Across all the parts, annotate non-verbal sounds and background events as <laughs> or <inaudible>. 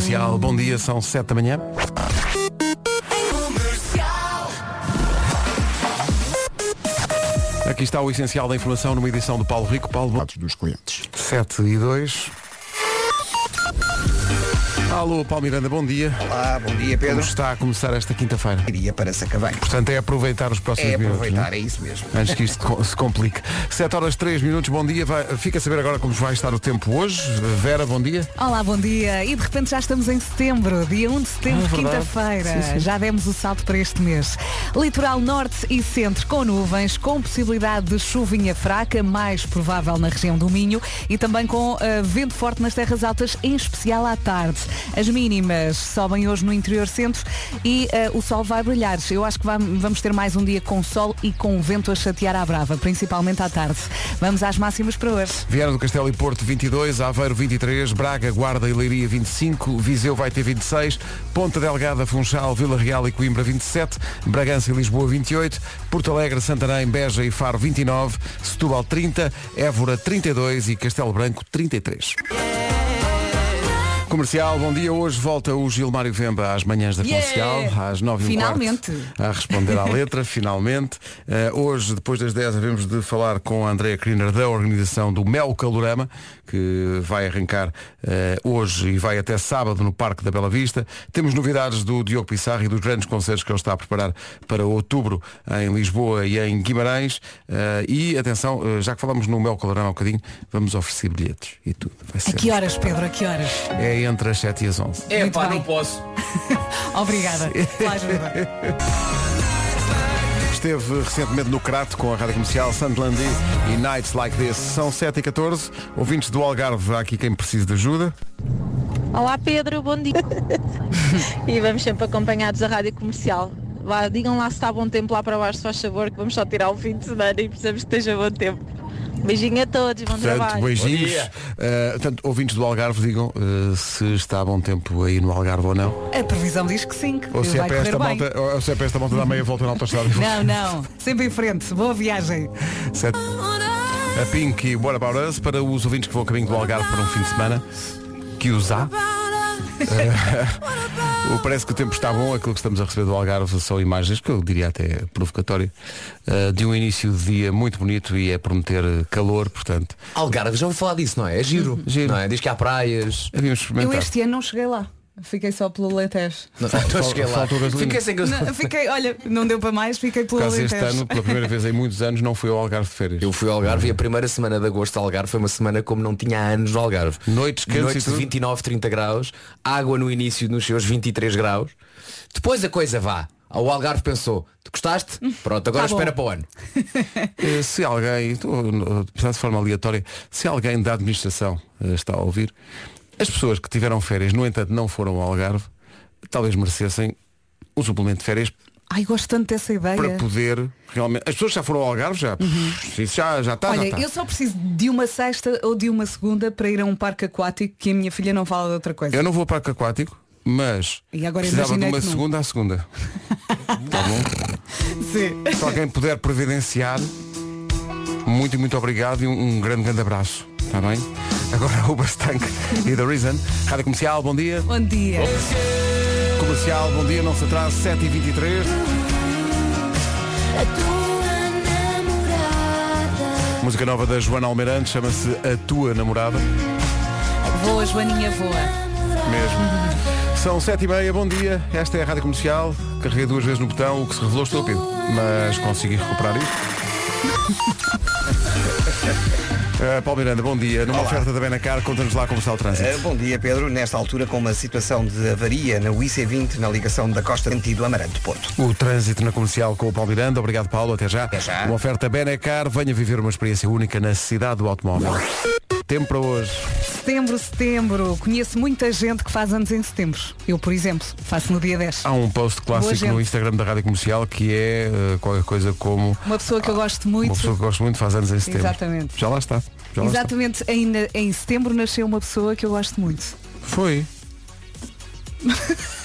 Comercial, bom dia, são 7 da manhã. Aqui está o essencial da informação numa edição do Paulo Rico. Paulo, dos clientes. 7 e 2. Alô, Paulo Miranda, bom dia. Olá, bom dia Como Pedro. está a começar esta quinta-feira? Iria para Sacavém. Portanto, é aproveitar os próximos É minutos. aproveitar, é isso mesmo. Antes que isto se complique. 7 horas 3 minutos, bom dia. Vai- fica a saber agora como vai estar o tempo hoje. Vera, bom dia. Olá, bom dia. E de repente já estamos em setembro, dia 1 de setembro, Ah, quinta-feira. Já demos o salto para este mês. Litoral norte e centro com nuvens, com possibilidade de chuvinha fraca, mais provável na região do Minho e também com eh, vento forte nas terras altas, em especial à tarde. As mínimas sobem hoje no interior centro e eh, o sol vai brilhar. Eu acho que vam- vamos ter mais um dia com sol e com vento a chatear à brava, principalmente à tarde. Vamos às máximas para hoje. Viana do Castelo e Porto 22, Aveiro 23, Braga, Guarda e Leiria 25, Viseu vai ter 26, Ponta Delgada, Funchal, Vila Real e Coimbra 27, Bragança e Lisboa 28, Porto Alegre, Santarém, Beja e Faro 29, Setúbal 30, Évora 32 e Castelo Branco 33. Comercial, bom dia. Hoje volta o Gilmário Vemba às manhãs da Yeah! comercial, às 9 h Finalmente. a responder à letra, <laughs> finalmente. Eh, hoje, depois das 10, havemos de falar com a Andrea Kriner da organização do Mel Calorama, que vai arrancar eh, hoje e vai até sábado no Parque da Bela Vista. Temos novidades do Diogo Pissarro e dos grandes concertos que ele está a preparar para outubro em Lisboa e em Guimarães. Eh, e atenção, já que falamos no Mel Calorama há um bocadinho, vamos oferecer bilhetes e tudo. Vai A ser. que horas, Pedro? A que horas? É entre as 7 e as 11. É Muito pá, bem. não posso. <laughs> Obrigada pela <laughs> ajuda. Esteve recentemente no Crato com a Rádio Comercial Sunderland e Nights Like This. São 7 e 14 Ouvintes do Algarve, há aqui quem precise de ajuda. Olá Pedro, bom dia. <laughs> e vamos sempre acompanhados da rádio comercial. Vá, digam lá se está bom tempo lá para baixo, se faz favor, que vamos só tirar o fim de semana e precisamos que esteja bom tempo. Beijinho a todos, bom Portanto, trabalho. beijinhos. Uh, portanto, ouvintes do Algarve, digam uh, se está bom tempo aí no Algarve ou não. A previsão diz que sim, que Ou se, é para esta malta, ou se é para esta malta dar meia volta na autostrada. Não, não. Sempre em frente. Boa viagem. Sete. A Pink e What About Us para os ouvintes que vão a caminho do Algarve para um fim de semana. Que os há. O- <laughs> Parece que o tempo está bom, aquilo que estamos a receber do Algarve são imagens que eu diria até provocatório eh, de um início de dia muito bonito e é prometer calor, portanto Algarve, já ouvi falar disso, não é? É giro. Giro. Não é? Diz que há praias. havíamos Eu este ano não cheguei lá. Fiquei só pelo Alentejo. Não, Fal- não <laughs> cheguei lá. faltou gasolina. Fiquei sem gasolina. Não, fiquei, olha, não deu para mais, fiquei pelo Por causa este Alentejo. ano, pela primeira vez em muitos anos, não fui ao Algarve de férias. Eu fui ao Algarve e a primeira semana de agosto ao Algarve foi uma semana como não tinha há anos no Algarve. Noites quentes Noites de tudo? 29, 30 graus, água no início nos seus 23 graus. Depois a coisa vá. O Algarve pensou, tu gostaste? Pronto, agora Tá espera para o ano. <laughs> Eh, Se alguém, estou de forma aleatória, se alguém da administração eh, está a ouvir, as pessoas que tiveram férias, no entanto, não foram ao Algarve, talvez merecessem um suplemento de férias Ai, gosto tanto dessa ideia. para poder realmente. As pessoas já foram ao Algarve, já. pff, Isso já, já está, já Olha, está. eu só preciso de uma sexta ou de uma segunda para ir a um parque aquático que a minha filha não fala de outra coisa. Eu não vou ao parque aquático, mas E agora precisava de uma segunda à segunda. <laughs> Tá bom? Sim. Se alguém puder providenciar, muito muito obrigado e um, um grande, grande abraço. Está bem? Agora <laughs> o Bastank e da Reason. Rádio Comercial, bom dia. Bom dia. Comercial, bom dia, não se atrase, 7h23. Música nova da Joana Almeirante, chama-se A Tua Namorada. Voa, Joaninha, voa. Mesmo. <laughs> São 7h30, bom dia. Esta é a Rádio Comercial. Carreguei duas vezes no botão, o que se revelou estúpido. Mas consegui recuperar isto. <laughs> Uh, Paulo Miranda, bom dia. Numa oferta da Benacar, conta-nos lá como está o trânsito. Eh, bom dia, Pedro. Nesta altura, com uma situação de avaria na IC20, na ligação da Costa sentido Amarante Porto. O trânsito na comercial com o Paulo Miranda. Obrigado, Paulo. Até já. Até já. Uma oferta Benacar. Venha viver uma experiência única na cidade do automóvel. Tempo para hoje. Setembro, setembro. Conheço muita gente que faz anos em setembro. Eu, por exemplo, faço no dia 10. Há um post clássico no Instagram da Rádio Comercial que é uh, qualquer coisa como Uma pessoa que eu gosto muito. uma pessoa que gosto muito faz anos em setembro. Exatamente. Já lá está. Já lá está. Exatamente, em, em setembro nasceu uma pessoa que eu gosto muito. Foi. <laughs>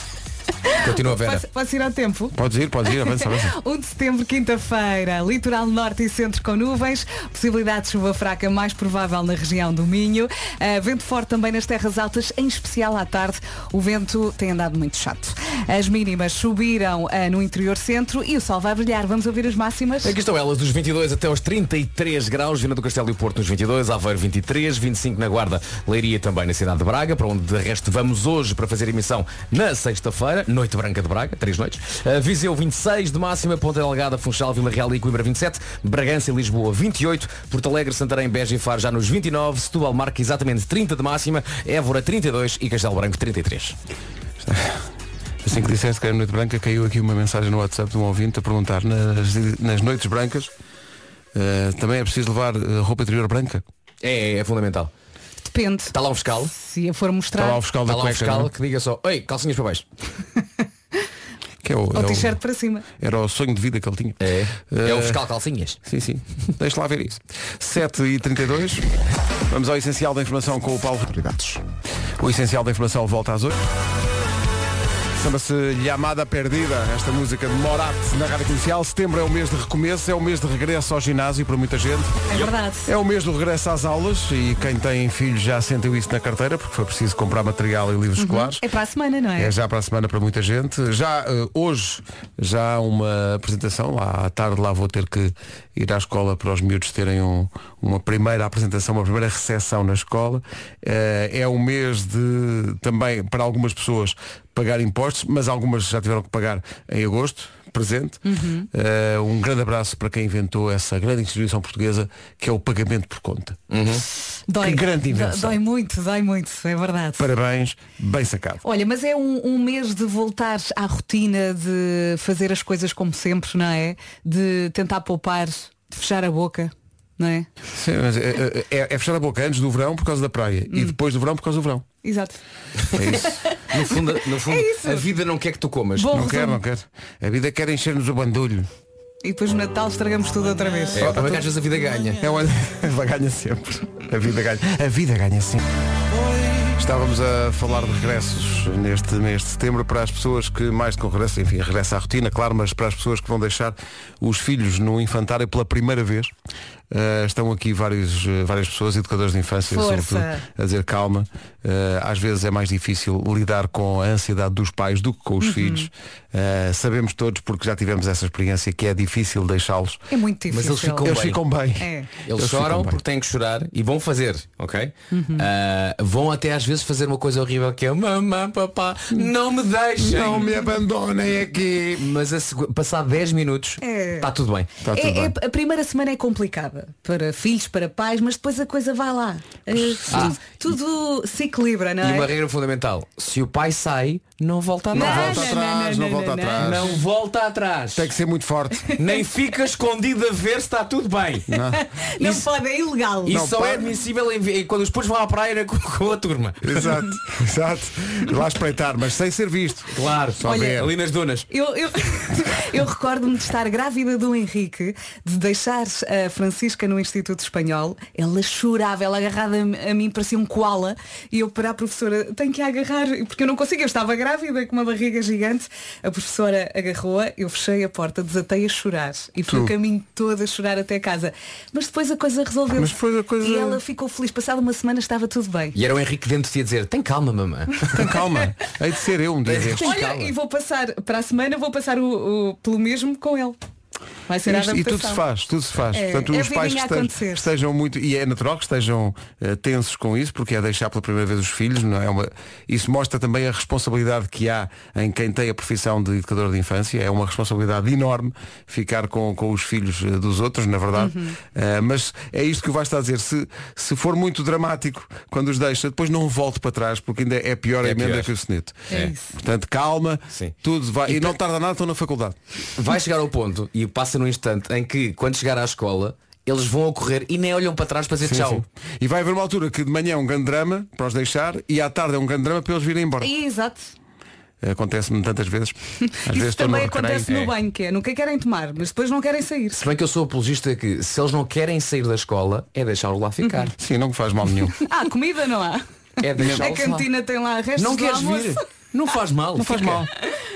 Continua, Vera. Posso, posso ir ao tempo? Podes ir, podes ir, avança, <laughs> avança. 1 de setembro, quinta-feira, litoral norte e centro com nuvens, possibilidade de chuva fraca mais provável na região do Minho, Uh, vento forte também nas terras altas, em especial à tarde, o vento tem andado muito chato. As mínimas subiram uh, no interior centro e o sol vai brilhar. Vamos ouvir as máximas? Aqui estão elas, dos 22 até aos 33 graus, Vina do Castelo e o Porto nos 22, Aveiro 23, 25 na Guarda, Leiria também na cidade de Braga, para onde de resto vamos hoje para fazer emissão na sexta-feira, Noite Branca de Braga, três noites. Uh, Viseu 26 de máxima, Ponta Delgada, Funchal, Vila Real e Coimbra 27, Bragança e Lisboa 28, Porto Alegre, Santarém, Beja e Faro já nos 29, Setúbal marca exatamente 30 de máxima, Évora 32 e Castelo Branco 33. Assim que disseste que era noite branca, caiu aqui uma mensagem no WhatsApp de um ouvinte a perguntar nas, nas noites brancas uh, também é preciso levar uh, roupa interior branca? É, é, é fundamental. Depende. Está lá um fiscal? Se a for mostrar. Está lá o fiscal Está da lá um cueca, fiscal não é? que diga só, Oi, calcinhas para baixo. <laughs> que é o, Ou é o- t-shirt para cima. era o sonho de vida que ele tinha. É. É o Eh, fiscal calcinhas. Sim, sim. <laughs> Deixa lá ver isso. 7 e 32 Vamos ao essencial da informação com o Paulo Prioridades. O essencial da informação volta às 8. Chama-se Lhamada Perdida, esta música de Morat na rádio comercial. Setembro é o mês de recomeço, é o mês de regresso ao ginásio para muita gente. É verdade. É o mês do regresso às aulas e quem tem filhos já sentiu isso na carteira porque foi preciso comprar material e livros escolares. É para a semana, não é? É já para a semana para muita gente. Já eh, hoje já há uma apresentação, lá à tarde lá vou ter que ir à escola para os miúdos terem um- uma primeira apresentação, uma primeira recepção na escola. Eh, é um mês de também para algumas pessoas pagar impostos, mas algumas já tiveram que pagar em agosto, presente. Eh, um grande abraço para quem inventou essa grande instituição portuguesa que é o pagamento por conta. Dói. que grande invenção. Dói muito, dói muito, é verdade. Parabéns, bem sacado. Olha, mas é um, um mês de voltar à rotina, de fazer as coisas como sempre, não é? De tentar poupar, de fechar a boca, não é? Sim, mas é, é- é fechar a boca antes do verão por causa da praia e depois do verão por causa do verão. Exato. É isso. No fundo, no fundo É isso. a vida não quer que tu comas. Bom não quero, resumo. não quero. A vida quer encher-nos o bandulho. E depois no Natal estragamos tudo outra vez. É, o às vezes a vida ganha. É uma... <laughs> Ela ganha sempre. A vida ganha. A vida ganha sempre. Estávamos a falar de regressos neste mês de setembro para as pessoas que mais do que um regresso, enfim, regressa à rotina, claro, mas para as pessoas que vão deixar os filhos no infantário pela primeira vez. Uh, estão aqui vários, uh, várias pessoas, educadores de infância, Força. sobretudo, a dizer calma. Uh, às vezes é mais difícil lidar com a ansiedade dos pais do que com Uhum. os filhos. Uh, sabemos todos, porque já tivemos essa experiência, que é difícil deixá-los. É muito difícil. Mas eles ficam Eles bem. ficam bem. É. Eles, Eles choram bem. porque têm que chorar e vão fazer, ok? Uhum. Vão até às vezes fazer uma coisa horrível que é mamãe, papá, não me deixem. Não me abandonem aqui. Mas a passar 10 minutos É. está tudo bem. Está tudo É- bem. é- a primeira semana é complicada para filhos, para pais, mas depois a coisa vai lá. Eh, Ah. tudo, tudo se equilibra, não E é? uma regra fundamental, se o pai sai, não volta Não atrás. volta não, atrás, não, não não, volta não, atrás. Não volta atrás. Tem que ser muito forte. Nem fica escondido a ver se está tudo bem. Não <laughs> Isso- pode, é ilegal. Isso Não, só pá. é admissível em- em- quando os putos vão à praia <laughs> com, com a turma. Exato, exato. Lá espreitar, mas sem ser visto. Claro, Só Olha, ver. ali nas dunas. Eu, eu, <laughs> eu recordo-me de estar grávida do Henrique, de deixar a Francisca no Instituto Espanhol. Ela chorava, ela agarrada a mim, parecia um koala. E eu para a professora, tenho que a agarrar, porque eu não consigo, eu estava grávida com uma barriga gigante. A professora agarrou-a, eu fechei a porta, desatei a chorar. E fui Tu? o caminho todo a chorar até casa. Mas depois a coisa resolveu. Mas depois a coisa- E ela ficou feliz. Passada uma semana estava tudo bem. E era o Henrique dentro de dizer, tem calma, mamã. Tem calma. Hei de ser eu um dia. <laughs> Olha, calma. e vou passar, para a semana vou passar o, o- pelo mesmo com ele. Vai ser a Isto- e tudo se faz, tudo se faz. É, Portanto, é os pais que estejam, estejam muito, e é natural que estejam eh, tensos com isso, porque é deixar pela primeira vez os filhos, não é uma, isso mostra também a responsabilidade que há em quem tem a profissão de educador de infância, é uma responsabilidade enorme ficar com, com os filhos eh, dos outros, na verdade. Uhum. Eh, mas é isto que o Vasco está a dizer, se, se for muito dramático quando os deixa, depois não volte para trás, porque ainda é pior a É emenda pior. que o soneto. É isso. Portanto, calma, Sim. tudo vai. E, não tarda nada, estão na faculdade. Vai chegar ao ponto, e passa num instante, em que quando chegar à escola, eles vão a correr e nem olham para trás para dizer Sim, tchau. sim. E vai haver uma altura que de manhã é um grande drama para os deixar e à tarde é um grande drama para eles virem embora. Exato. Acontece-me tantas vezes. <laughs> Às vezes também acontece no banho, que é nunca querem tomar, mas depois não querem sair. Se bem que eu sou apologista que se eles não querem sair da escola, é deixá-los lá ficar. Sim, não faz mal nenhum. <laughs> Ah, comida não há. É A deixá-los lá. cantina tem lá restos Não queres almoço. vir? Não faz mal. Não faz fica. mal.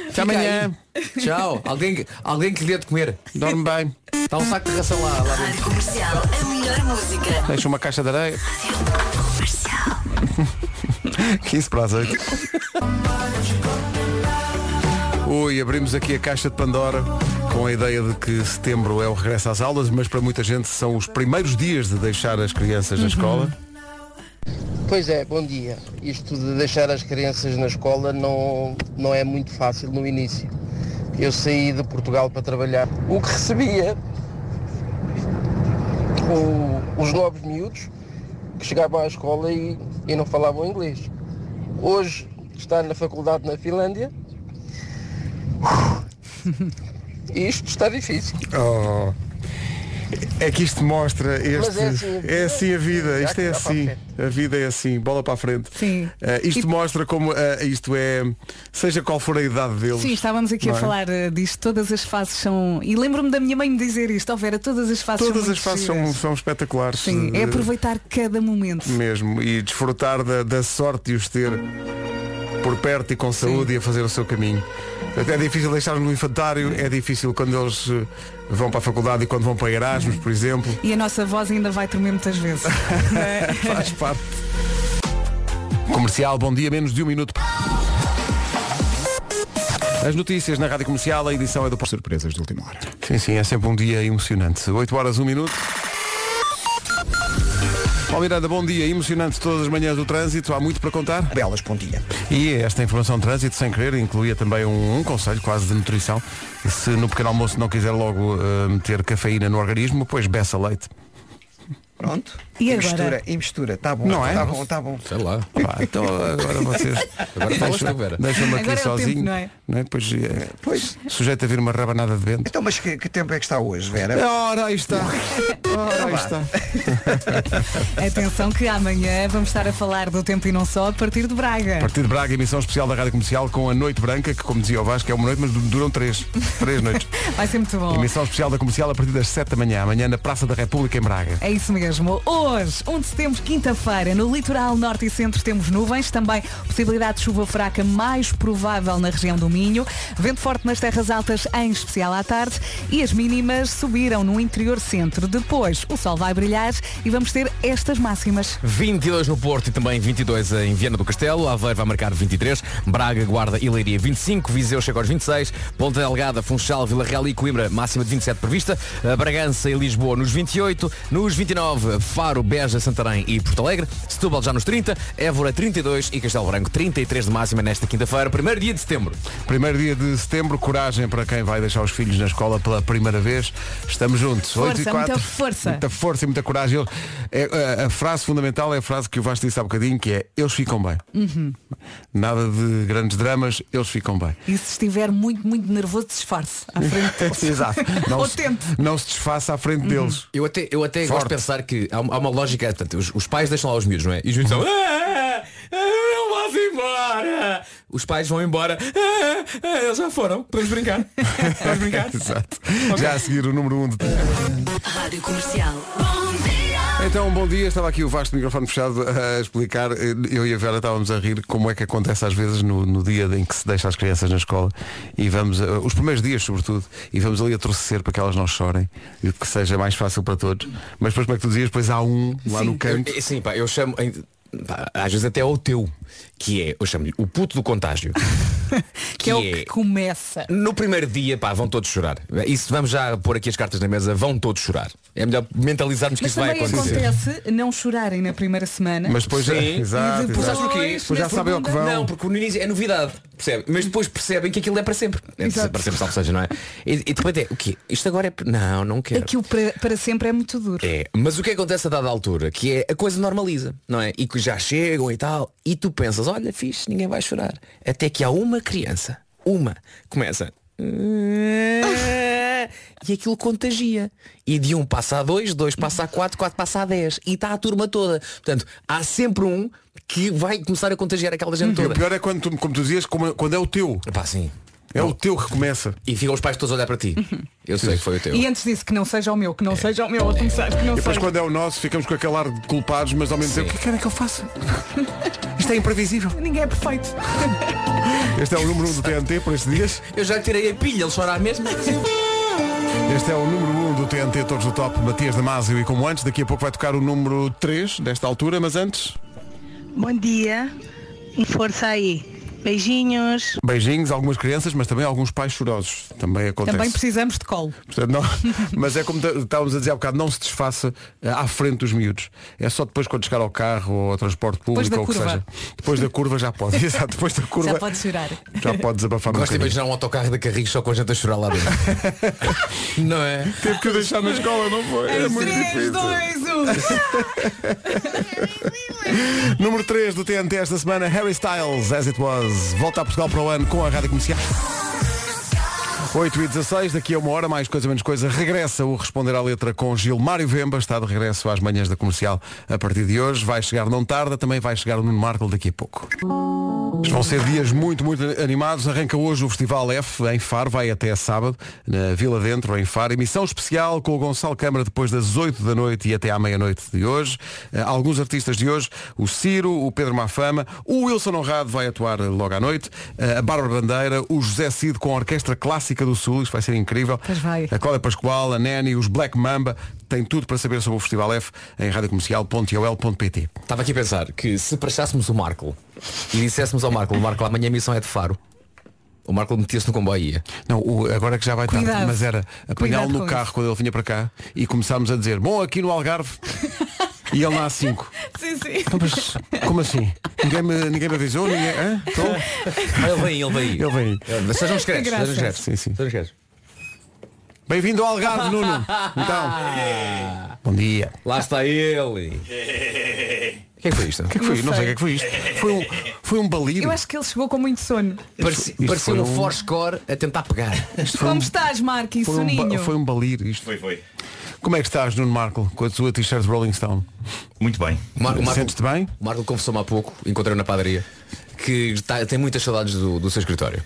Até amanhã. Tchau. Alguém, que- alguém que lhe dê de comer. Dorme bem. Está um saco de ração lá. lá dentro. Rádio Comercial, a melhor música. Deixa uma caixa de areia. Comercial. <laughs> 15 para as 8. Ui, abrimos aqui a caixa de Pandora com a ideia de que setembro é o regresso às aulas, mas para muita gente são os primeiros dias de deixar as crianças na escola. Pois é, bom dia. Isto de deixar as crianças na escola não, não é muito fácil no início. Eu saí de Portugal para trabalhar. O que recebia o- os novos miúdos que chegavam à escola e, e não falavam inglês. Hoje está na faculdade na Finlândia. <laughs> Isto está difícil. Oh. É que isto mostra este. Mas é assim a vida. é assim a vida. Isto é assim. A vida é assim. Bola para a frente. Sim. Eh, isto E- mostra como eh, isto é. Seja qual for a idade deles. Sim, estávamos aqui a é? falar eh, disto, todas as fases são. E lembro-me da minha mãe me dizer isto, Vera, todas as fases Todas são as fases são, são espetaculares. Sim, é aproveitar cada momento. mesmo e desfrutar da, da sorte de os ter por perto e com saúde e a fazer o seu caminho. Até é difícil deixar-nos no infantário, é difícil quando eles eh, vão para a faculdade e quando vão para Erasmus, por exemplo. E a nossa voz ainda vai tremer muitas vezes. <laughs> é? Faz parte. Comercial, bom dia, menos de um minuto. As notícias na Rádio Comercial, a edição é do Surpresas de última hora. Sim, sim, é sempre um dia emocionante. 8 horas, 1 minuto. Paulo Miranda, bom dia. Emocionante todas as manhãs do trânsito. Há muito para contar. Belas pontilha. E esta informação de trânsito, sem querer, incluía também um, um conselho quase de nutrição. Se no pequeno almoço não quiser logo eh, meter cafeína no organismo, pois beça leite. Pronto. E agora? mistura, e mistura. Tá bom. Não é? Tá bom, tá bom. Sei lá. Pá, então agora vocês Agora Vera. deixam-me aqui Agora é o sozinho. tempo, não é? Depois, eh, Pois. sujeito a vir uma rabanada de vento. Então, mas que, que tempo é que está hoje, Vera? Ora, aí está. <laughs> Ora, aí está. <laughs> Atenção que amanhã vamos estar a falar do tempo e não só a partir de Braga. A partir de Braga, emissão especial da Rádio Comercial com a Noite Branca, que como dizia o Vasco é uma noite, mas duram três. Três noites. <laughs> Vai ser muito bom. Emissão especial da Comercial a partir das 7 da manhã, amanhã na Praça da República em Braga. É isso mesmo. Hoje, 1 de setembro, quinta-feira, no litoral norte e centro temos nuvens, também possibilidade de chuva fraca mais provável na região do Minho, vento forte nas terras altas, em especial à tarde, e as mínimas subiram no interior centro. Depois, o sol vai brilhar e vamos ter estas máximas. 22 no Porto e também 22 em Viana do Castelo. Aveiro vai marcar 23. Braga, Guarda e Leiria 25. Viseu chega aos 26. Ponta Delgada, Funchal, Vila Real e Coimbra máxima de 27 prevista. Uh, Bragança e Lisboa nos 28. Nos 29, Faro, Beja, Santarém e Porto Alegre. Setúbal já nos 30. Évora 32 e Castelo Branco 33 de máxima nesta quinta-feira. Primeiro dia de setembro. Primeiro dia de setembro, coragem para quem vai deixar os filhos na escola pela primeira vez. Estamos juntos. Força, 8 e 4. muita força. Muita força e muita coragem. É, a, a frase fundamental é a frase que o Vasco disse há bocadinho, que é eles ficam bem. Uhum. Nada de grandes dramas, eles ficam bem. E se estiver muito, muito nervoso, disfarce à frente <laughs> deles. Exato. Não, se, não se à frente deles. Eu até, eu até gosto de pensar que há, uma- uma lógica, portanto, os, os pais deixam lá os miúdos, não é? E os miúdos são, "Ah, ah, não vás embora. Os pais vão embora, "Ah, ah, eles já foram, podemos brincar. <laughs> Podemos brincar. Exato. Já a seguir o número 1 um de... Rádio Comercial. Então, bom dia. Estava aqui o vasto microfone fechado a explicar. Eu e a Vera estávamos a rir como é que acontece às vezes no, no dia em que se deixa as crianças na escola e vamos, eh, os primeiros dias sobretudo, e vamos ali a torcer para que elas não chorem e que seja mais fácil para todos. Mas depois, como é que tu dizias, depois há um lá no canto. Eu- sim, pá, eu chamo, pá, às vezes até é o teu, que é, eu chamo-lhe o puto do contágio. <laughs> Que é o que começa. No primeiro dia, pá, vão todos chorar. Isso vamos já pôr aqui as cartas na mesa, vão todos chorar. É melhor mentalizarmos que Mas isso vai acontecer. acontece não chorarem na primeira semana. Mas depois, Sim. exato, E depois, exato. Porquê? Depois já sabem ao que vão. Não, porque no início é novidade, percebe? Mas depois percebem que aquilo é para sempre. É Exato. para sempre, salvo seja, não é? E, e depois é, o quê? Isto agora é. Não, não quero. Aquilo para, para sempre é muito duro. É, mas o que acontece a dada altura? Que é a coisa normaliza, não é? E que já chegam e tal, e tu pensas, olha, fixe, ninguém vai chorar. Até que há uma criança, uma, começa. E aquilo contagia. E de um passa a dois, dois passa a quatro, quatro passa a dez. E está a turma toda. Portanto, há sempre um que vai começar a contagiar aquela gente E o toda. pior é quando tu, como tu dizias, como- quando é o teu. Pá, sim. É o teu que começa. E ficam os pais todos a olhar para ti. Eu sei que foi o teu. E antes disso, que não seja o meu, que não seja o meu a começar, que não E depois seja. quando é o nosso ficamos com aquele ar de culpados, mas ao mesmo tempo, o que querem que eu faça? <laughs> Isto é imprevisível. Ninguém é perfeito. <laughs> Este é o número 1 um do TNT por estes dias. Eu já tirei a pilha, ele chorar mesmo. Este é o número 1 um do TNT Todos do Top, Matias Damasio e como antes, daqui a pouco vai tocar o número 3 desta altura, mas antes, Bom dia. Força aí. Beijinhos. beijinhos, algumas crianças, mas também alguns pais chorosos. Também acontece. Também precisamos de colo. Portanto, não- <laughs> mas é como estávamos a dizer há bocado, não se desfaça eh, à frente dos miúdos. É só depois quando chegar ao carro ou ao transporte público ou o que seja. Depois da curva já pode. <laughs> Exato, depois da curva Já pode chorar. já pode desabafar <laughs> um Gosto de bocadinho. imaginar um autocarro da Carris só com a gente a chorar lá dentro. não é? Teve que o deixar na escola, não foi? É muito 3, difícil. 2, 1. Número 3 do TNT esta semana, Harry Styles, As It Was. Volta a Portugal para o ano com a Rádio Comercial. 8 e 16, daqui a uma hora, mais coisa menos coisa, regressa o Responder à Letra com Gilmário Vemba, está de regresso às manhãs da comercial a partir de hoje. Vai chegar não tarda, também vai chegar o Nuno Marco daqui a pouco. Vão ser dias muito, muito animados. Arranca hoje o Festival F em Faro, vai até sábado, na Vila Dentro, em Faro. Emissão especial com o Gonçalo Câmara depois das 8 da noite e até à meia-noite de hoje. Eh, Alguns artistas de hoje, o Ciro, o Pedro Mafama, o Wilson Honrado vai atuar logo à noite, eh, a Bárbara Bandeira, o José Cid com a Orquestra Clássica do Sul, isto vai ser incrível. Pois vai. A Cláudia Pascoal, a Nani, os Black Mamba, tem tudo para saber sobre o Festival F em radiocomercial.ol.pt. Estava aqui a pensar que se prestássemos o Marco e disséssemos ao Marco, o Marco amanhã a missão é de Faro. O Marco metia-se no comboio e ia. Não, o- agora que já vai tarde, Cuidado. mas era apanhá-lo no carro isso. quando ele vinha para cá e começámos a dizer, bom, aqui no Algarve <laughs> e ele lá às 5. Sim, sim. Mas como assim? Ninguém me, ninguém me avisou? Ninguém... Hã? Então, Ah, ele vem, ele vem. ele vem. Ele- Sejam discretos, sejam discretos. Sim, sim. Sejam discretos. Bem-vindo ao Algarve, <laughs> Nuno. Então. Bom dia. Lá está ele. <laughs> O que é que foi isto? O que é que foi? Não sei o que é que foi isto. Foi um, foi um balir. Eu acho que ele chegou com muito sono. Parecia, isto parecia foi um um- Forscore a tentar pegar. Como estás, Marco? E foi um, ba- soninho? foi um balir isto. Foi, foi. Como é que estás, Nuno Marco, com a tua t-shirt Rolling Stone? Muito bem. O Mar- o Marco, Sentes-te bem? o Marco confessou-me há pouco, encontrei na padaria, que está- tem muitas saudades do, do seu escritório.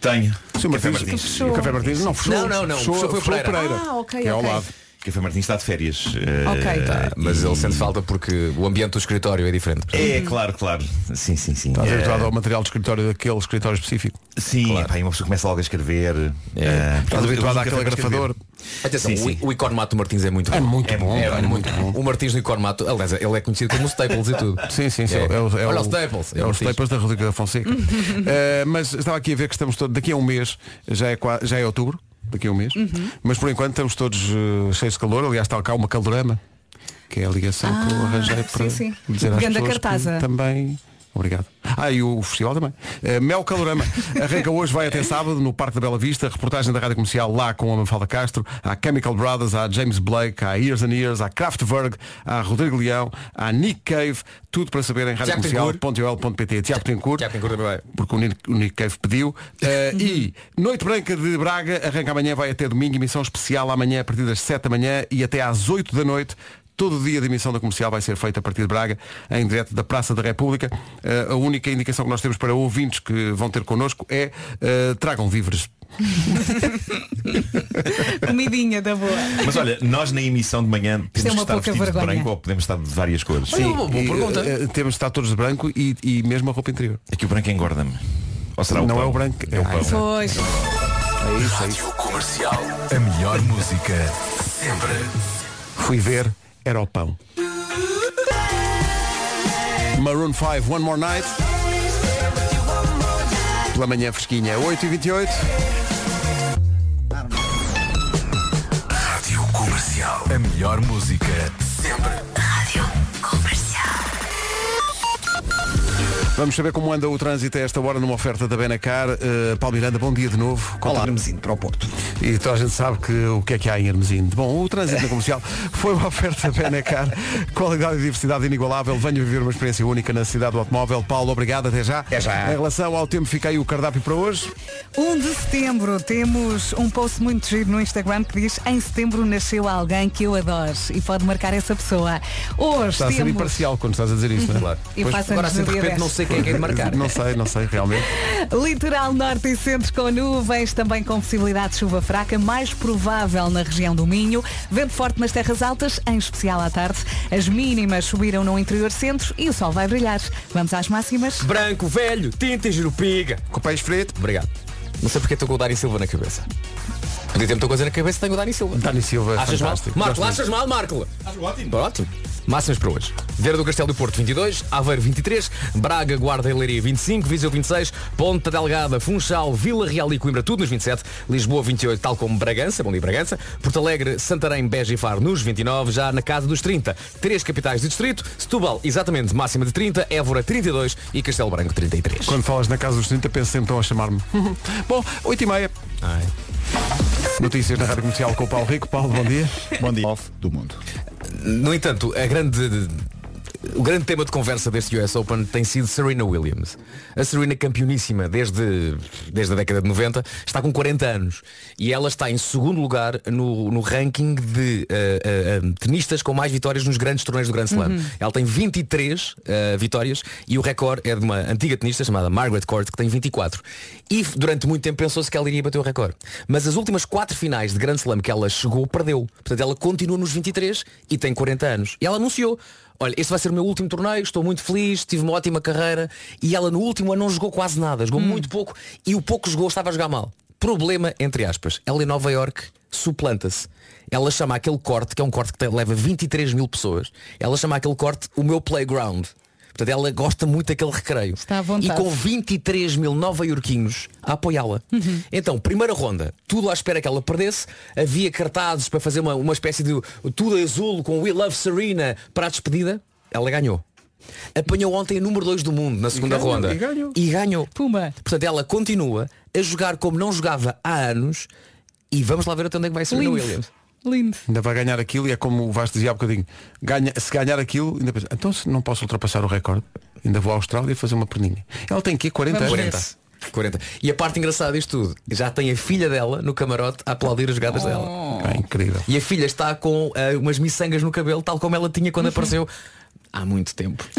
Tenho. Sim, o Café Martins, Martins. o Café Martins não fechou. Não, não, não, Fechou, fechou foi fechou Pereira. Ah, ok, que é ao lado. Café Martins está de férias. eh, Ok. Tá, mas ele sente falta porque o ambiente do escritório é diferente. É, claro, claro. Sim, sim, sim. Estás Eh, habituado ao material de escritório daquele escritório específico. Sim, pá, e uma pessoa começa logo a escrever. eh, Estás habituado àquele grafador. Atenção, Sim, sim. O, o Icormato do Martins é muito bom. É muito É- bom. é- É, é muito bom. O Martins do Icormato, aliás, ele é conhecido como Staples e tudo. Sim, sim, sim. É. É, o, é Olha o- Staples. É Martins. Staples da Rodrigo da Fonseca. <laughs> Eh, mas estava aqui a ver que estamos todos. Daqui a um mês, já é, já é outubro, daqui a um mês. Mas por enquanto estamos todos eh, cheios de calor. Aliás, está cá uma calorama, que é a ligação que eu Ah, arranjei sim, para sim. dizer às pessoas cartaza. que também. Obrigado. Ah, e o festival também. Eh, Mel Calorama arranca hoje, vai até sábado no Parque da Bela Vista. Reportagem da Rádio Comercial lá com a Mafalda Castro. Há Chemical Brothers, há James Blake, há Years and Years, há Kraftwerk, há Rodrigo Leão, há Nick Cave. Tudo para saber em radiocomercial.ol.pt. Tiago Tencourt porque o Nick, o Nick Cave pediu. Eh, e Noite Branca de Braga arranca amanhã, vai até domingo, emissão especial amanhã a partir das 7 da manhã e até às 8 da noite. Todo o dia de emissão da comercial vai ser feita a partir de Braga, em direto da Praça da República. Eh, a única indicação que nós temos para ouvintes que vão ter connosco é eh, tragam víveres. <laughs> Comidinha da boa. Mas olha, nós na emissão de manhã Isto é temos que estar vestidos de vergonha. branco ou podemos estar de várias cores. Olha, uma boa E, pergunta. eh, eh, temos de estar todos de branco e, e mesmo a roupa interior. Aqui o branco engorda-me. Ou será o Não pão? é o branco, É o é- pão. Pois. É isso, é isso. Comercial. A melhor música sempre. Fui ver, era o pão. Maroon 5, One More Night. Pela manhã fresquinha, 8h28. Rádio Comercial. A melhor música sempre. Vamos saber como anda o trânsito a esta hora numa oferta da Benacar. Uh, Paulo Miranda, bom dia de novo. Olá, Hermesino, para o Porto. E toda a gente sabe que, o que é que há em Hermesinde. Bom, o trânsito na comercial foi uma oferta Benacar. <laughs> Qualidade e diversidade inigualável. Venha viver uma experiência única na cidade do automóvel. Paulo, obrigado. Até já. Até já. Em relação ao tempo, fica aí o cardápio para hoje. 1 de setembro temos um post muito giro no Instagram que diz em setembro nasceu alguém que eu adoro e pode marcar essa pessoa. Hoje Está a ser temos imparcial quando estás a dizer isso, não é? Claro. e Pois, agora assim de repente 10. não sei quem é que é de marcar. Não sei, não sei, realmente. <laughs> Litoral norte e centro com nuvens, também com possibilidade de chuva fraca, mais provável na região do Minho. Vento forte nas terras altas, em especial à tarde. As mínimas subiram no interior centro e o sol vai brilhar. Vamos às máximas. Branco, velho, tinta e jurupiga. Com pés frito. Obrigado. Não sei porque estou com o Dani Silva na cabeça. Podia ter muita coisa na cabeça, tenho o Dani Silva. Dani Silva, é Achas mal? fantástico. Marco, Gosto achas mal, Marco? Acho ótimo. Ótimo. Máximas para hoje. Vieira do Castelo do Porto 22, Aveiro 23, Braga, Guarda e Leiria 25, Viseu 26, Ponta Delgada, Funchal, Vila Real e Coimbra tudo nos 27, Lisboa 28, tal como Bragança, bom dia Bragança, Porto Alegre, Santarém, Beja e Faro nos 29, já na casa dos 30. Três capitais de distrito, Setúbal exatamente máxima de 30, Évora 32 e Castelo Branco 33. Quando falas na casa dos 30, penso sempre estão a chamar-me. <laughs> Bom, 8 e meia. Ai. Notícias na Rádio Comercial com o Paulo Rico. Paulo, bom dia. Bom dia. Off do mundo. No entanto, a grande, o grande tema de conversa deste US Open tem sido Serena Williams. A Serena campeoníssima desde, desde a década de 90 está com 40 anos e ela está em segundo lugar no, no ranking de eh, eh, tenistas com mais vitórias nos grandes torneios do Grand Slam. Ela tem 23 eh, vitórias e o recorde é de uma antiga tenista chamada Margaret Court que tem 24. E durante muito tempo pensou-se que ela iria bater o recorde. Mas as últimas quatro finais de Grand Slam que ela chegou, perdeu. Portanto, ela continua nos 23 e tem 40 anos. E ela anunciou, olha, este vai ser o meu último torneio, estou muito feliz, tive uma ótima carreira. E ela no último ano não jogou quase nada, jogou muito pouco e o pouco que jogou estava a jogar mal. Problema, entre aspas, ela em Nova York suplanta-se. Ela chama aquele corte, que é um corte que leva 23 mil pessoas, ela chama aquele corte o meu playground. Portanto, ela gosta muito daquele recreio. Está à vontade. E com 23 mil nova-iorquinos a apoiá-la. Então, primeira ronda, tudo à espera que ela perdesse. Havia cartazes para fazer uma, uma espécie de tudo azul com We Love Serena para a despedida. Ela ganhou. Apanhou ontem a número 2 do mundo na segunda ganhou, ronda. e ganhou. E ganhou. Puma. Portanto, ela continua a jogar como não jogava há anos. E vamos lá ver até onde é que vai ser. Williams. Lindo. Ainda vai ganhar aquilo e é como o Vasco dizia há bocadinho. Ganha, se ganhar aquilo, ainda pensa, então se não posso ultrapassar o recorde, ainda vou à Austrália fazer uma perninha. Ela tem aqui 40 Vamos anos. ver. 40. 40. E a parte engraçada disto tudo, já tem a filha dela no camarote a aplaudir as jogadas dela. É incrível. E a filha está com ah, umas miçangas no cabelo, tal como ela tinha quando Uhum. apareceu há muito tempo. <laughs>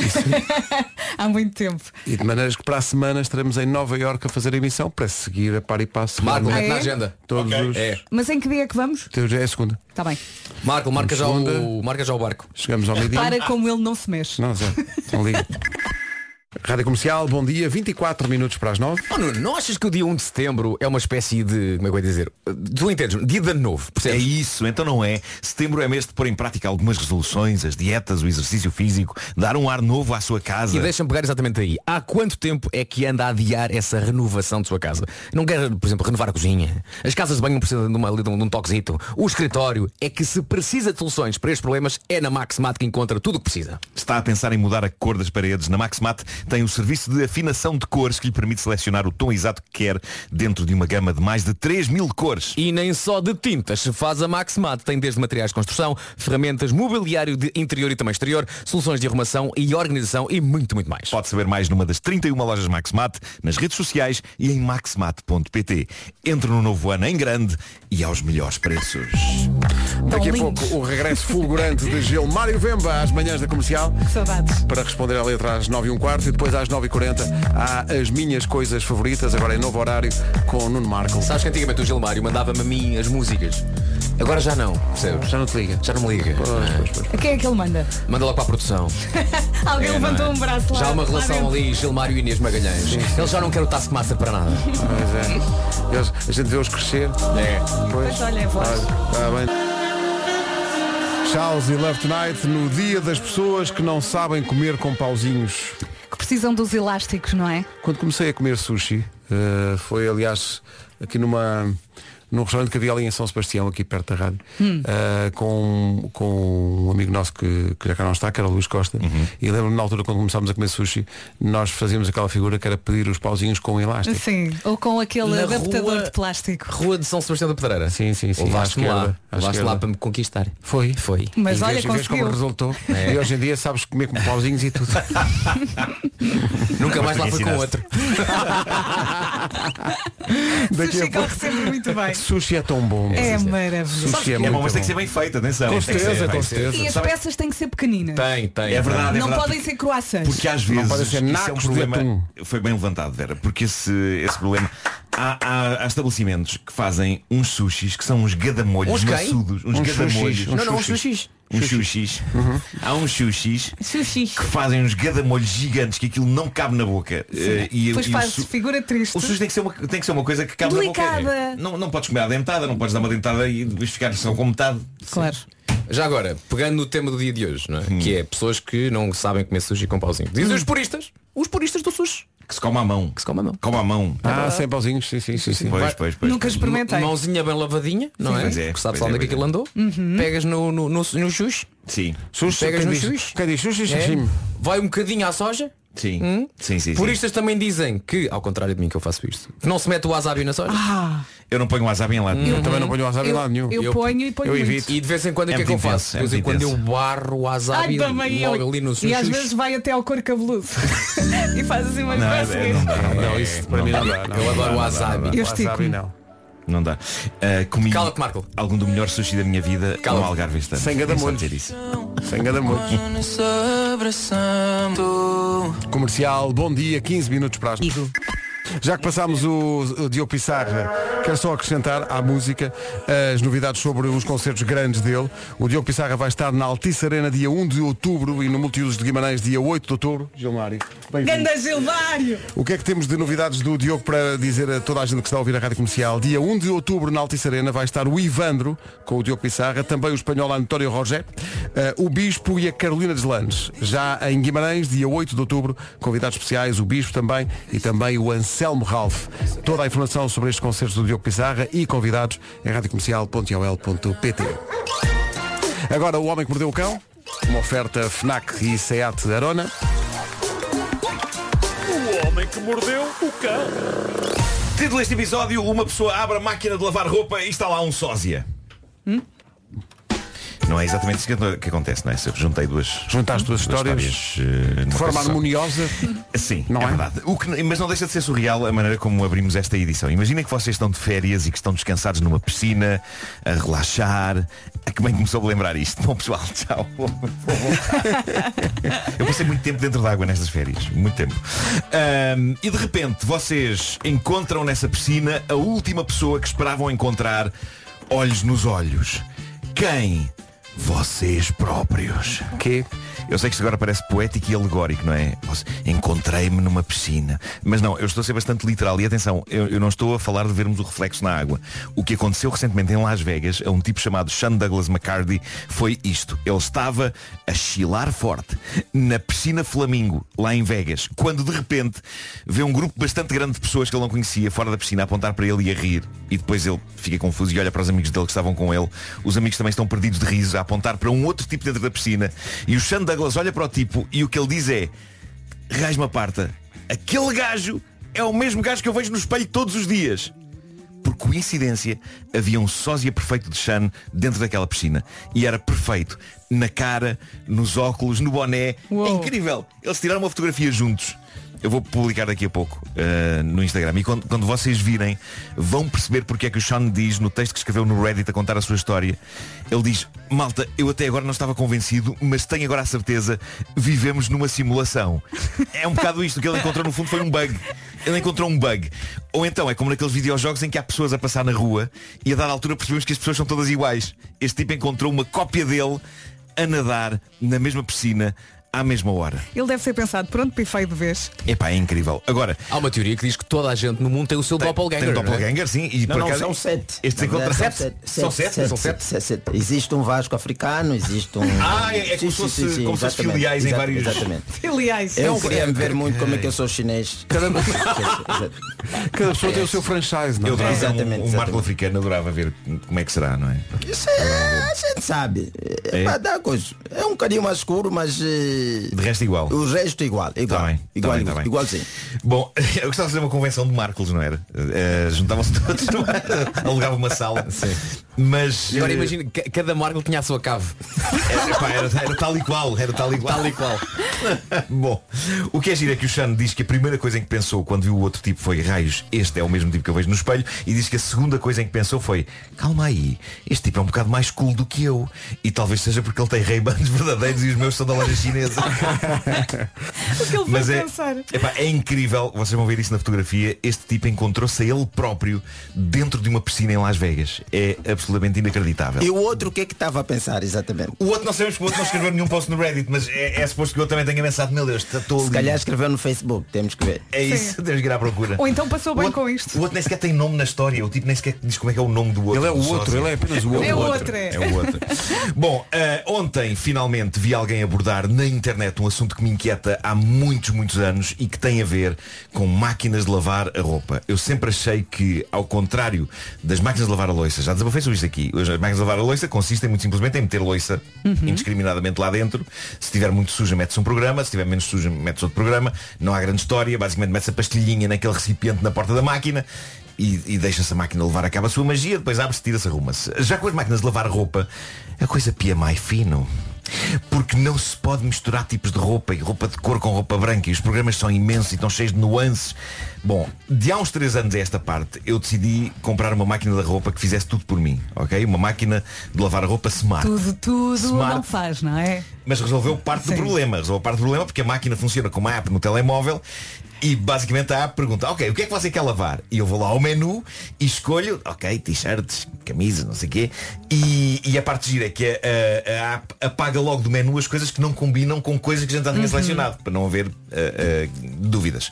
Há muito tempo. E de maneiras que para a semana estaremos em Nova Iorque a fazer a emissão para seguir a par e passo. Marco, realmente mete na é? agenda. Todos os. É. Mas em que dia é que vamos? É a segunda. Está bem. Marco, marca já, Segunda. o, marca já o barco. Chegamos ao meio-dia. Para como ele não se mexe. Não, Zé, não liga. <laughs> Rádio Comercial, bom dia, 24 minutos para as 9. Oh, Nuno, não achas que o dia 1 de setembro é uma espécie de. Como é que eu ia dizer? Tu entendes? Dia de ano novo, É percebes? isso, então não é. Setembro é mês de pôr em prática algumas resoluções, as dietas, o exercício físico, dar um ar novo à sua casa. E deixa-me pegar exatamente aí. Há quanto tempo é que anda a adiar essa renovação de sua casa? Não quer, por exemplo, renovar a cozinha? As casas de banho não precisam de, uma, de, um, de um toquezito? O escritório é que se precisa de soluções para estes problemas, é na Maximat que encontra tudo o que precisa. Está a pensar em mudar a cor das paredes. Na Maximat tem o serviço de afinação de cores que lhe permite selecionar o tom exato que quer dentro de uma gama de mais de 3 mil cores. E nem só de tintas se faz a Maximat. Tem desde materiais de construção, ferramentas, mobiliário de interior e também exterior, soluções de arrumação e organização e muito, muito mais. Pode saber mais numa das 31 lojas Maximat, nas redes sociais e em maximat.pt. Entre no novo ano em grande e aos melhores preços. Daqui a lindo. pouco o regresso fulgurante de Gilmário Vemba às manhãs da comercial. Que saudades. Para responder à letra às 9 e um quarto e depois às 9 e 40 há as minhas coisas favoritas, agora em novo horário, com Nuno Marco. Sabes que antigamente o Gilmário mandava-me a mim as músicas. Agora já não, percebes? Já não te liga. Já não me liga. A quem é que ele manda? Manda logo para a produção. <laughs> Alguém levantou um braço lá. Já há uma relação ali, Gilmário e Inês Magalhães. Ele já não quer o Taskmaster para nada. Pois é. Eles- a gente vê-os crescer. É. Pois. Mas olha, é voz. Está bem. Charles e Love Tonight no dia das pessoas que não sabem comer com pauzinhos. Precisam dos elásticos, não é? Quando comecei a comer sushi, eh, foi aliás aqui numa num restaurante que havia ali em São Sebastião, aqui perto da rádio, eh, com, com um amigo nosso que, que já cá não está, que era o Luís Costa, e lembro-me na altura quando começámos a comer sushi, nós fazíamos aquela figura que era pedir os pauzinhos com elástico. Sim. Ou com aquele Na adaptador rua- de plástico. Rua de São Sebastião da Pedreira. Sim, sim, sim. Levaste-me lá. Levaste-me lá para me conquistar. Foi. Foi. Mas e olha, vês, vês como resultou. É. E hoje em dia sabes comer com pauzinhos e tudo. <laughs> Nunca mais lá fui com outro. Daqui a pouco. sempre muito bem. Sushi é tão bom. É maravilhoso. Sushi é, É muito bom, mas tem que ser bem feito, atenção. Com certeza, com certeza. E as Sabe- peças têm que ser pequeninas. Tem, tem. É verdade, é Não verdade. podem ser croissants. Porque às Não vezes podem ser isso é um nacos de problema. atum. Foi bem levantado, Vera, porque esse, esse problema. Há, há- há estabelecimentos que fazem uns sushis que são uns gadamolhos Uns maçudos. Uns Uns gadamolhos. sushis, uns Não, não, uns sushis. Sushis. Uns sushis. Há uns sushis Sushi. que fazem uns gadamolhos gigantes que aquilo não cabe na boca. Eh, e, Depois e o faz su- figura triste. O sushi tem que ser uma, tem que ser uma coisa que cabe Delicada. na boca. Não, não podes comer a dentada, não podes dar uma dentada e depois ficar só com metade. Claro. Já agora, pegando no tema do dia de hoje, não é? que é pessoas que não sabem comer sushi com pauzinho. Dizem os puristas. Os puristas do sushi. Que se come à mão. Que se come à mão. Come à mão. Ah, sem pauzinhos, sim, sim, sim. sim. Pois, pois, pois. Nunca experimentei. Mãozinha bem lavadinha, não é? Pois é, Porque sabes pois é, onde é que pois aquilo é. andou. Pegas no, no, no, no. Sim. Pegas no quem diz É, sushi. vai um bocadinho à soja. Sim. Hum? Sim, sim, sim. Puristas também dizem que, ao contrário de mim que eu faço isto, que não se mete o wasabi na soja. Eu não ponho wasabi em lado. Eu também não ponho wasabi em Eu, lado nenhum. eu ponho e ponho eu muito. evito. E de vez em quando o É que é que eu muito faço? intenso, é De vez em muito quando eu barro o wasabi Ai, logo eu. ali no E sushi. às vezes vai até ao couro cabeludo. <laughs> <laughs> e faz assim umas Não, é- não não. Não, isso para mim não dá. Eu adoro wasabi. Eu Wasabi estico-me. não. Não dá. Ah, comi Cala-te, Marco. algum do melhor sushi da minha vida Cala-te. no Algarve este ano. Sem dizer isso. Sem gadamolhos. Comercial, bom dia, 15 minutos para as Já que passámos o, o Diogo Pissarra, quero só acrescentar à música as novidades sobre os concertos grandes dele. O Diogo Pissarra vai estar na Altice Arena dia 1 de outubro e no Multiusos de Guimarães dia 8 de outubro. Gilmário. Ganda Gilmário! O que é que temos de novidades do Diogo para dizer a toda a gente que está a ouvir a Rádio Comercial? Dia 1 de outubro na Altice Arena vai estar o Ivandro com o Diogo Pissarra, também o espanhol António Roger, eh, o Bispo e a Carolina Deslandes. Já em Guimarães, dia 8 de outubro, convidados especiais, o Bispo também e também o Anselmo Ralph. Toda a informação sobre estes concertos do Diogo Pissarra e convidados em radiocomercial.ol.pt Agora o Homem que Mordeu o Cão, uma oferta FNAC e SEAT Arona. Título deste episódio, uma pessoa abre a máquina de lavar roupa e está lá um sósia. Não é exatamente isso que, que acontece, não é? Se eu juntei duas, Juntaste duas duas histórias eh, numa de forma harmoniosa. Sim, Não é, é? verdade. O que- mas não deixa de ser surreal a maneira como abrimos esta edição. Imaginem que vocês estão de férias e que estão descansados numa piscina, a relaxar. A que bem começou a lembrar isto. Bom pessoal, <laughs> tchau. Eu passei muito tempo dentro d'água nestas férias. Muito tempo. Ahm, e de repente vocês encontram nessa piscina a última pessoa que esperavam encontrar olhos nos olhos. Quem? Vocês próprios. Que? Eu sei que isto agora parece poético e alegórico, não é? Encontrei-me numa piscina. Mas não, eu estou a ser bastante literal. E atenção, eu, eu não estou a falar de vermos o reflexo na água. O que aconteceu recentemente em Las Vegas a um tipo chamado Sean Douglas McCarthy foi isto. Ele estava a chilar forte na piscina Flamingo, lá em Vegas, quando de repente vê um grupo bastante grande de pessoas que ele não conhecia fora da piscina a apontar para ele e a rir. E depois ele fica confuso e olha para os amigos dele que estavam com ele. Os amigos também estão perdidos de riso a apontar para um outro tipo dentro da piscina. E o Sean Douglas olha para o tipo e o que ele diz é Raiz-me a parta, aquele gajo é o mesmo gajo que eu vejo no espelho todos os dias. Por coincidência, havia um sósia perfeito de Sean dentro daquela piscina. E era perfeito. Na cara, nos óculos, no boné. É Uou. incrível. Eles tiraram uma fotografia juntos. Eu vou publicar daqui a pouco uh, no Instagram. E quando, quando vocês virem, vão perceber porque é que o Sean diz no texto que escreveu no Reddit a contar a sua história. Ele diz, malta, eu até agora não estava convencido, mas tenho agora a certeza, vivemos numa simulação. É um bocado isto, o que ele encontrou no fundo foi um bug. Ele encontrou um bug. Ou então é como naqueles videojogos em que há pessoas a passar na rua e a dada altura percebemos que as pessoas são todas iguais. Este tipo encontrou uma cópia dele a nadar na mesma piscina à mesma hora. Ele deve ser pensado, pronto, pifei de vez. Epá, é incrível. Agora, Há uma teoria que diz que toda a gente no mundo tem o seu doppelganger. tem um não é? doppelganger, sim, e Não, por não, acaso são sete. Estes Na encontram verdade, sete? São sete? São sete? sete, sete. Existe um Vasco africano, existe um. Ah, é- é como se fosse- como se fosse exatamente, filiais em exa- vários- Exatamente. Aliás, Eu queria me ver muito como é que eu sou chinês. Cada, <laughs> pessoa tem o seu franchise, não Eu é? adorava ver Exatamente, um, um Marco africano, adorava ver como é que será, não é? Isso é, a gente sabe. É, É? vai dar coisa. É um bocadinho mais escuro, mas. eh, De resto igual. O resto igual. Igual. Tá bem, tá igual, bem, tá bem. igualzinho. Bom, <laughs> eu gostava de fazer uma convenção de Marcos, não era? Eh, Juntavam-se <laughs> todos, alugava uma sala Mas E agora eh, imagina, ca- cada marca tinha a sua cave. <laughs> Era, pá, era- era tal e qual, era tal e qual. Tal e qual. <laughs> Bom, o que é giro é que o Sean diz que a primeira coisa em que pensou quando viu o outro tipo foi raios, este é o mesmo tipo que eu vejo no espelho, e diz que a segunda coisa em que pensou foi calma aí, este tipo é um bocado mais cool do que eu. E talvez seja porque ele tem Ray-Bans <laughs> verdadeiros e os meus são da loja chinesa. O que ele Mas é, pensar. epá, é incrível, vocês vão ver isso na fotografia, este tipo encontrou-se a ele próprio dentro de uma piscina em Las Vegas. É absolutamente inacreditável. E o outro o que é que estava a pensar exatamente? O outro não sabemos porque o outro não escreveu nenhum post no Reddit, mas é, é suposto que eu também tenha pensado, meu Deus, estou Se calhar escreveu no Facebook, temos que ver. É isso, <laughs> temos que ir à procura. Ou então passou bem outro- com isto. O outro nem sequer tem nome na história, o tipo nem sequer diz como é que é o nome do outro. Ele é o outro, sócio. ele é apenas o outro. É o outro, é. É o outro. Bom, eh, ontem finalmente vi alguém abordar na internet um assunto que me inquieta há muitos, muitos anos e que tem a ver com máquinas de lavar a roupa. Eu sempre achei que, ao contrário das máquinas de lavar a louça, já desabafei isto aqui, as máquinas de lavar a louça consistem muito simplesmente em meter louça indiscriminadamente lá dentro. Se estiver muito suja, metes um programa, se estiver menos suja, metes outro programa. Não há grande história, basicamente metes a pastilhinha naquele recipiente na porta da máquina e, e deixa-se a máquina levar a cabo a sua magia, depois abre-se, tira-se, arruma-se. Já com as máquinas de lavar roupa, a coisa pia mais fino. Porque não se pode misturar tipos de roupa e roupa de cor com roupa branca e os programas são imensos e estão cheios de nuances. Bom, de há uns três anos a esta parte, eu decidi comprar uma máquina de roupa que fizesse tudo por mim, ok? Uma máquina de lavar a roupa smart. Tudo, tudo Smart. não faz, não é? Mas resolveu parte do Sim. problema. Resolveu parte do problema porque a máquina funciona com uma app no telemóvel e basicamente a app pergunta, ok, o que é que você quer lavar? E eu vou lá ao menu e escolho, ok, t-shirts, camisas, não sei o quê. E, e a parte gira é que a, a- app apaga logo do menu as coisas que não combinam com coisas que a gente já tinha selecionado, para não haver ah, ah, dúvidas.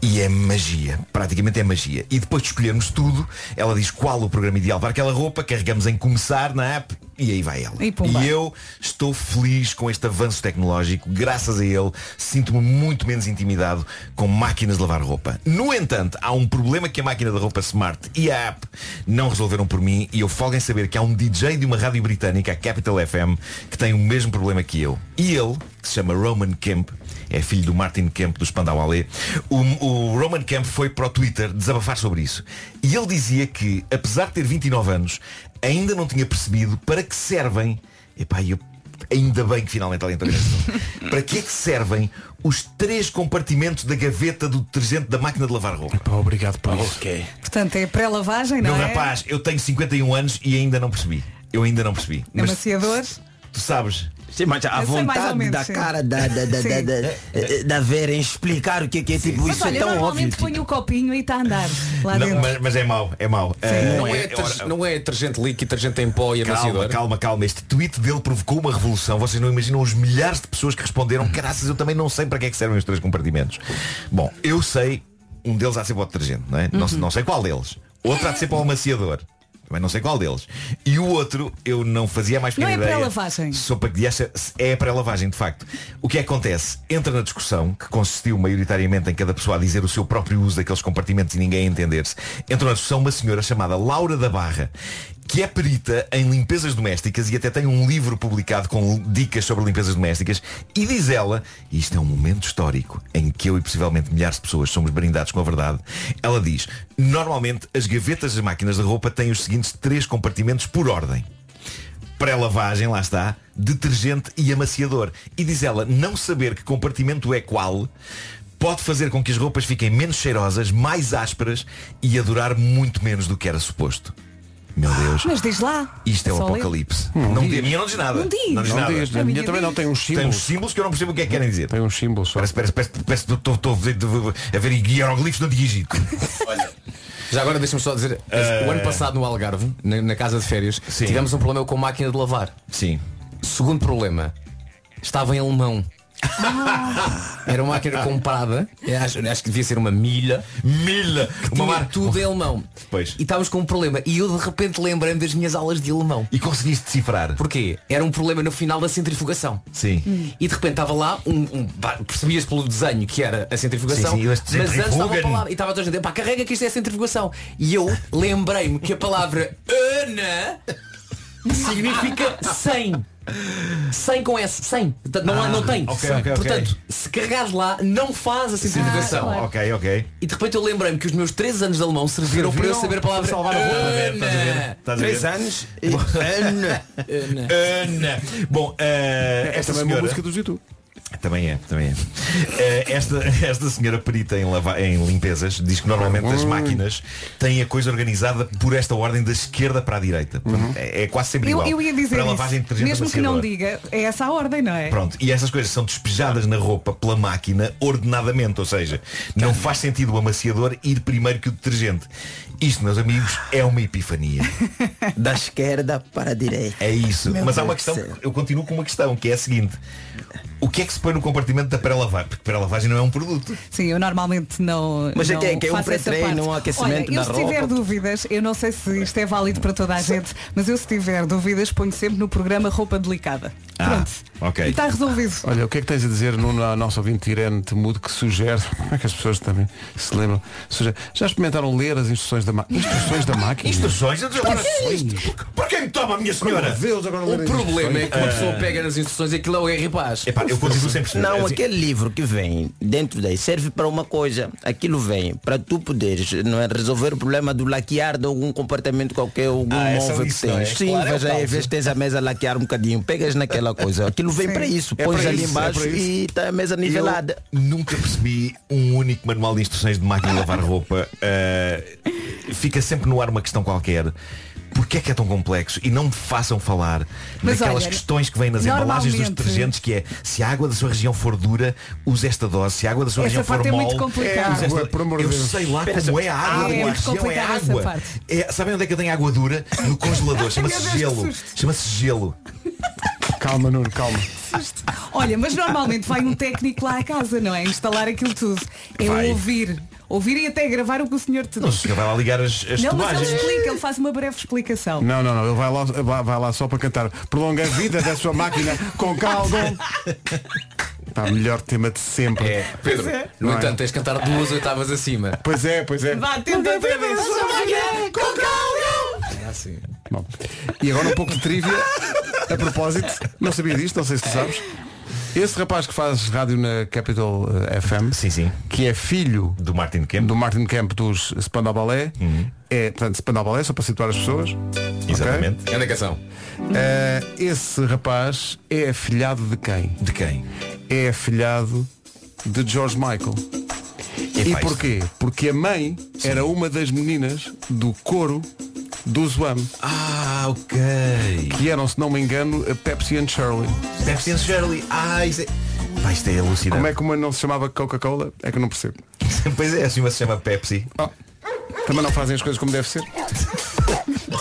E é magia, praticamente é magia. E depois de escolhermos tudo, ela diz qual o programa ideal para aquela roupa, carregamos em começar na app e aí vai ela. E. E eu estou feliz com este avanço tecnológico. Graças a ele, sinto-me muito menos intimidado com máquinas de lavar roupa. No entanto, há um problema que a máquina de roupa Smart e a app não resolveram por mim e eu folgo em saber que há um DJ de uma rádio britânica, a Capital FM, que tem o mesmo problema que eu. E ele, que se chama Roman Kemp, é filho do Martin Kemp do Spandau Ballet, o, o Roman Kemp foi para o Twitter desabafar sobre isso. E ele dizia que, apesar de ter 29 anos, ainda não tinha percebido para que servem. Epá, eu ainda bem que finalmente alguém está. <laughs> Para que é que servem os três compartimentos da gaveta do detergente da máquina de lavar roupa? Pá, obrigado por isso. Portanto, é pré-lavagem, não Meu é? rapaz, eu tenho 51 anos e ainda não percebi. Eu ainda não percebi. Mas Amaciador. tu sabes, Sim, mas a Eu vontade menos, da sim. cara da, da, da, Sim. da, da, da Vera em explicar o que é que é tipo Mas isso olha, é tão óbvio. normalmente tipo. põe o copinho e está a andar lá não, dentro. mas, mas é mau, é mau. Eh, Não é, é- não é detergente líquido, detergente em pó e Calma, amaciador. calma, calma. Este tweet dele provocou uma revolução. Vocês não imaginam os milhares de pessoas que responderam. Caraças, eu também não sei para que é que servem os três compartimentos. Bom, eu sei, um deles há de ser para o detergente, não é? Não, sei- não sei qual deles. Outro há de ser para o amaciador. Também não sei qual deles. E o outro, eu não fazia mais Não pequena é ideia. pré-lavagem. Sopa que acha é a pré-lavagem, de facto. O que é que acontece? Entra na discussão, que consistiu maioritariamente em cada pessoa a dizer o seu próprio uso daqueles compartimentos e ninguém a entender-se. Entra na discussão uma senhora chamada Laura da Barra, que é perita em limpezas domésticas e até tem um livro publicado com dicas sobre limpezas domésticas e diz ela, e isto é um momento histórico em que eu e possivelmente milhares de pessoas somos brindados com a verdade, ela diz, normalmente as gavetas das máquinas de roupa têm os seguintes três compartimentos por ordem pré-lavagem, lá está, detergente e amaciador. E diz ela, não saber que compartimento é qual pode fazer com que as roupas fiquem menos cheirosas, mais ásperas e a durar muito menos do que era suposto. Meu Deus. Mas diz lá. Isto é o ler. apocalipse. não diz, a minha não diz nada. Não diz. Não diz Não nada. diz, a A minha minha também não tem uns Tem uns símbolos. símbolos que eu não percebo o que é que querem dizer. Tem uns símbolos só. Parece, parece, parece, parece que estou- a ver hieroglifos do Antigo Egito. <laughs> Já agora deixa-me só dizer, o ano passado no Algarve, na, na casa de férias, Sim. tivemos um problema com a máquina de lavar. Sim. Segundo problema, estava em alemão. Era uma máquina comprada, acho, acho que devia ser uma milha, Milha! Uma mar... tudo em alemão. Pois. E estávamos com um problema. E eu de repente lembrei-me das minhas aulas de alemão. E conseguiste decifrar. Porquê? Era um problema no final da centrifugação. Sim. E de repente estava lá, um, um, percebias pelo desenho que era a centrifugação, Sim, sim, mas antes estava a palavra, e estava toda a gente, pá, carrega que isto é centrifugação. E eu lembrei-me que a palavra Ana significa 100. 100 com S, 100. Portanto, Não, há, não tem. ok, ok, ok. Portanto, se carregares lá, não faz a simplificação. Ah, Ok, ok. E de repente eu lembrei-me que os meus 3 anos de alemão serviram para eu Serviram saber a palavra para salvar a boca. Estás a ver? Estás a ver? Três anos e Ana. Ana. Bom, eh, É esta também uma senhora... música do YouTube. Também é, também é. Eh, esta, <laughs> esta senhora perita em, lava- em limpezas diz que normalmente as máquinas têm a coisa organizada por esta ordem da esquerda para a direita. Portanto, é, é quase sempre Eu, igual. eu ia dizer para isso. lavagem de detergente Mesmo que não diga, é essa a ordem, não é? Pronto, e estas coisas são despejadas na roupa pela máquina ordenadamente, ou seja, não faz sentido o amaciador ir primeiro que o detergente. Isto, meus amigos, é uma epifania. <laughs> Da esquerda para a direita. É isso. Meu Mas há uma questão, eu continuo com uma questão, que é a seguinte. O que é que se põe no compartimento da pré-lavagem? Porque pré-lavagem não é um produto. Sim, eu normalmente não. Mas é não que é- que é um faço essa pré-treino, um aquecimento Olha, eu da se tiver roupa. dúvidas, eu não sei se isto é válido para toda a gente, mas eu se tiver dúvidas ponho sempre no programa roupa delicada. Ah, Pronto. ok. E está resolvido. Olha, o que é que tens a dizer no a nossa ouvinte Irene Temudo que sugere, <laughs> como é que as pessoas também se lembram, sugere, já experimentaram ler as instruções da máquina? Instruções da máquina? Instruções? Agora, por que me toma, minha senhora? Deus, agora O problema é que uma pessoa pega nas instruções e aquilo é o R paz. Epá, eu Não, assim, aquele livro que vem dentro daí serve para uma coisa. Aquilo vem para tu poderes não é, resolver o problema do laquear de algum comportamento qualquer, algum Ah, é móvel que isso, não é? tens. Sim, Claro, é o veja aí, às vezes tens a mesa a laquear um bocadinho, pegas naquela <laughs> coisa. Aquilo vem para isso, É pões para ali isso, é embaixo e está a mesa nivelada. Eu nunca percebi um único manual de instruções de máquina de lavar roupa. Uh, fica sempre no ar uma questão qualquer. Porquê é que é tão complexo? E não me façam falar Mas daquelas olha, questões que vêm nas embalagens dos detergentes que é se a água da sua região for dura, use esta dose. Se a água da sua Essa região for é mole, esta... Água, Eu Deus. sei lá Espera, como é a água é da minha muito região, é água. É, sabem onde é que eu tenho água dura? No congelador. <laughs> Chama-se gelo. Chama-se gelo. Calma, Nuno, calma. Olha, mas normalmente vai um técnico lá à casa, não é? Instalar aquilo tudo. É Vai. ouvir. Ouvir e até gravar o que o senhor te Não diz. se vai lá ligar as, as Não, mas ele explica, ele faz uma breve explicação. Não, não, não, ele vai lá, vai, vai lá só para cantar Prolonga a vida da sua máquina com caldo. Pá, melhor tema de sempre. É, Pedro, no Não é? entanto, tens de cantar duas oitavas acima. Pois é, pois é. Vá, tenta outra vez. É assim. Bom, e agora um pouco de trivia. A propósito, não sabia disto, não sei se tu sabes. Esse rapaz que faz rádio na Capital eh, FM, Sim, sim. que é filho Do Martin Kemp. do Martin Kemp dos Spandau Ballet, é, portanto, Spandau Ballet, só para situar as pessoas. Exatamente. É na canção. Eh, esse rapaz é afilhado de quem? De quem? É afilhado de George Michael. E Epá, porquê? Porque a mãe era uma das meninas do coro do Zwam, Ah, ok. que eram, se não me engano, a Pepsi and Shirley. Deve ser Shirley. Ah, isso é. Pá, isto é alucinante. Como é que uma não se chamava Coca-Cola? É que eu não percebo. <laughs> Pois é, assim uma se chama Pepsi. Oh, também não fazem as coisas como deve ser.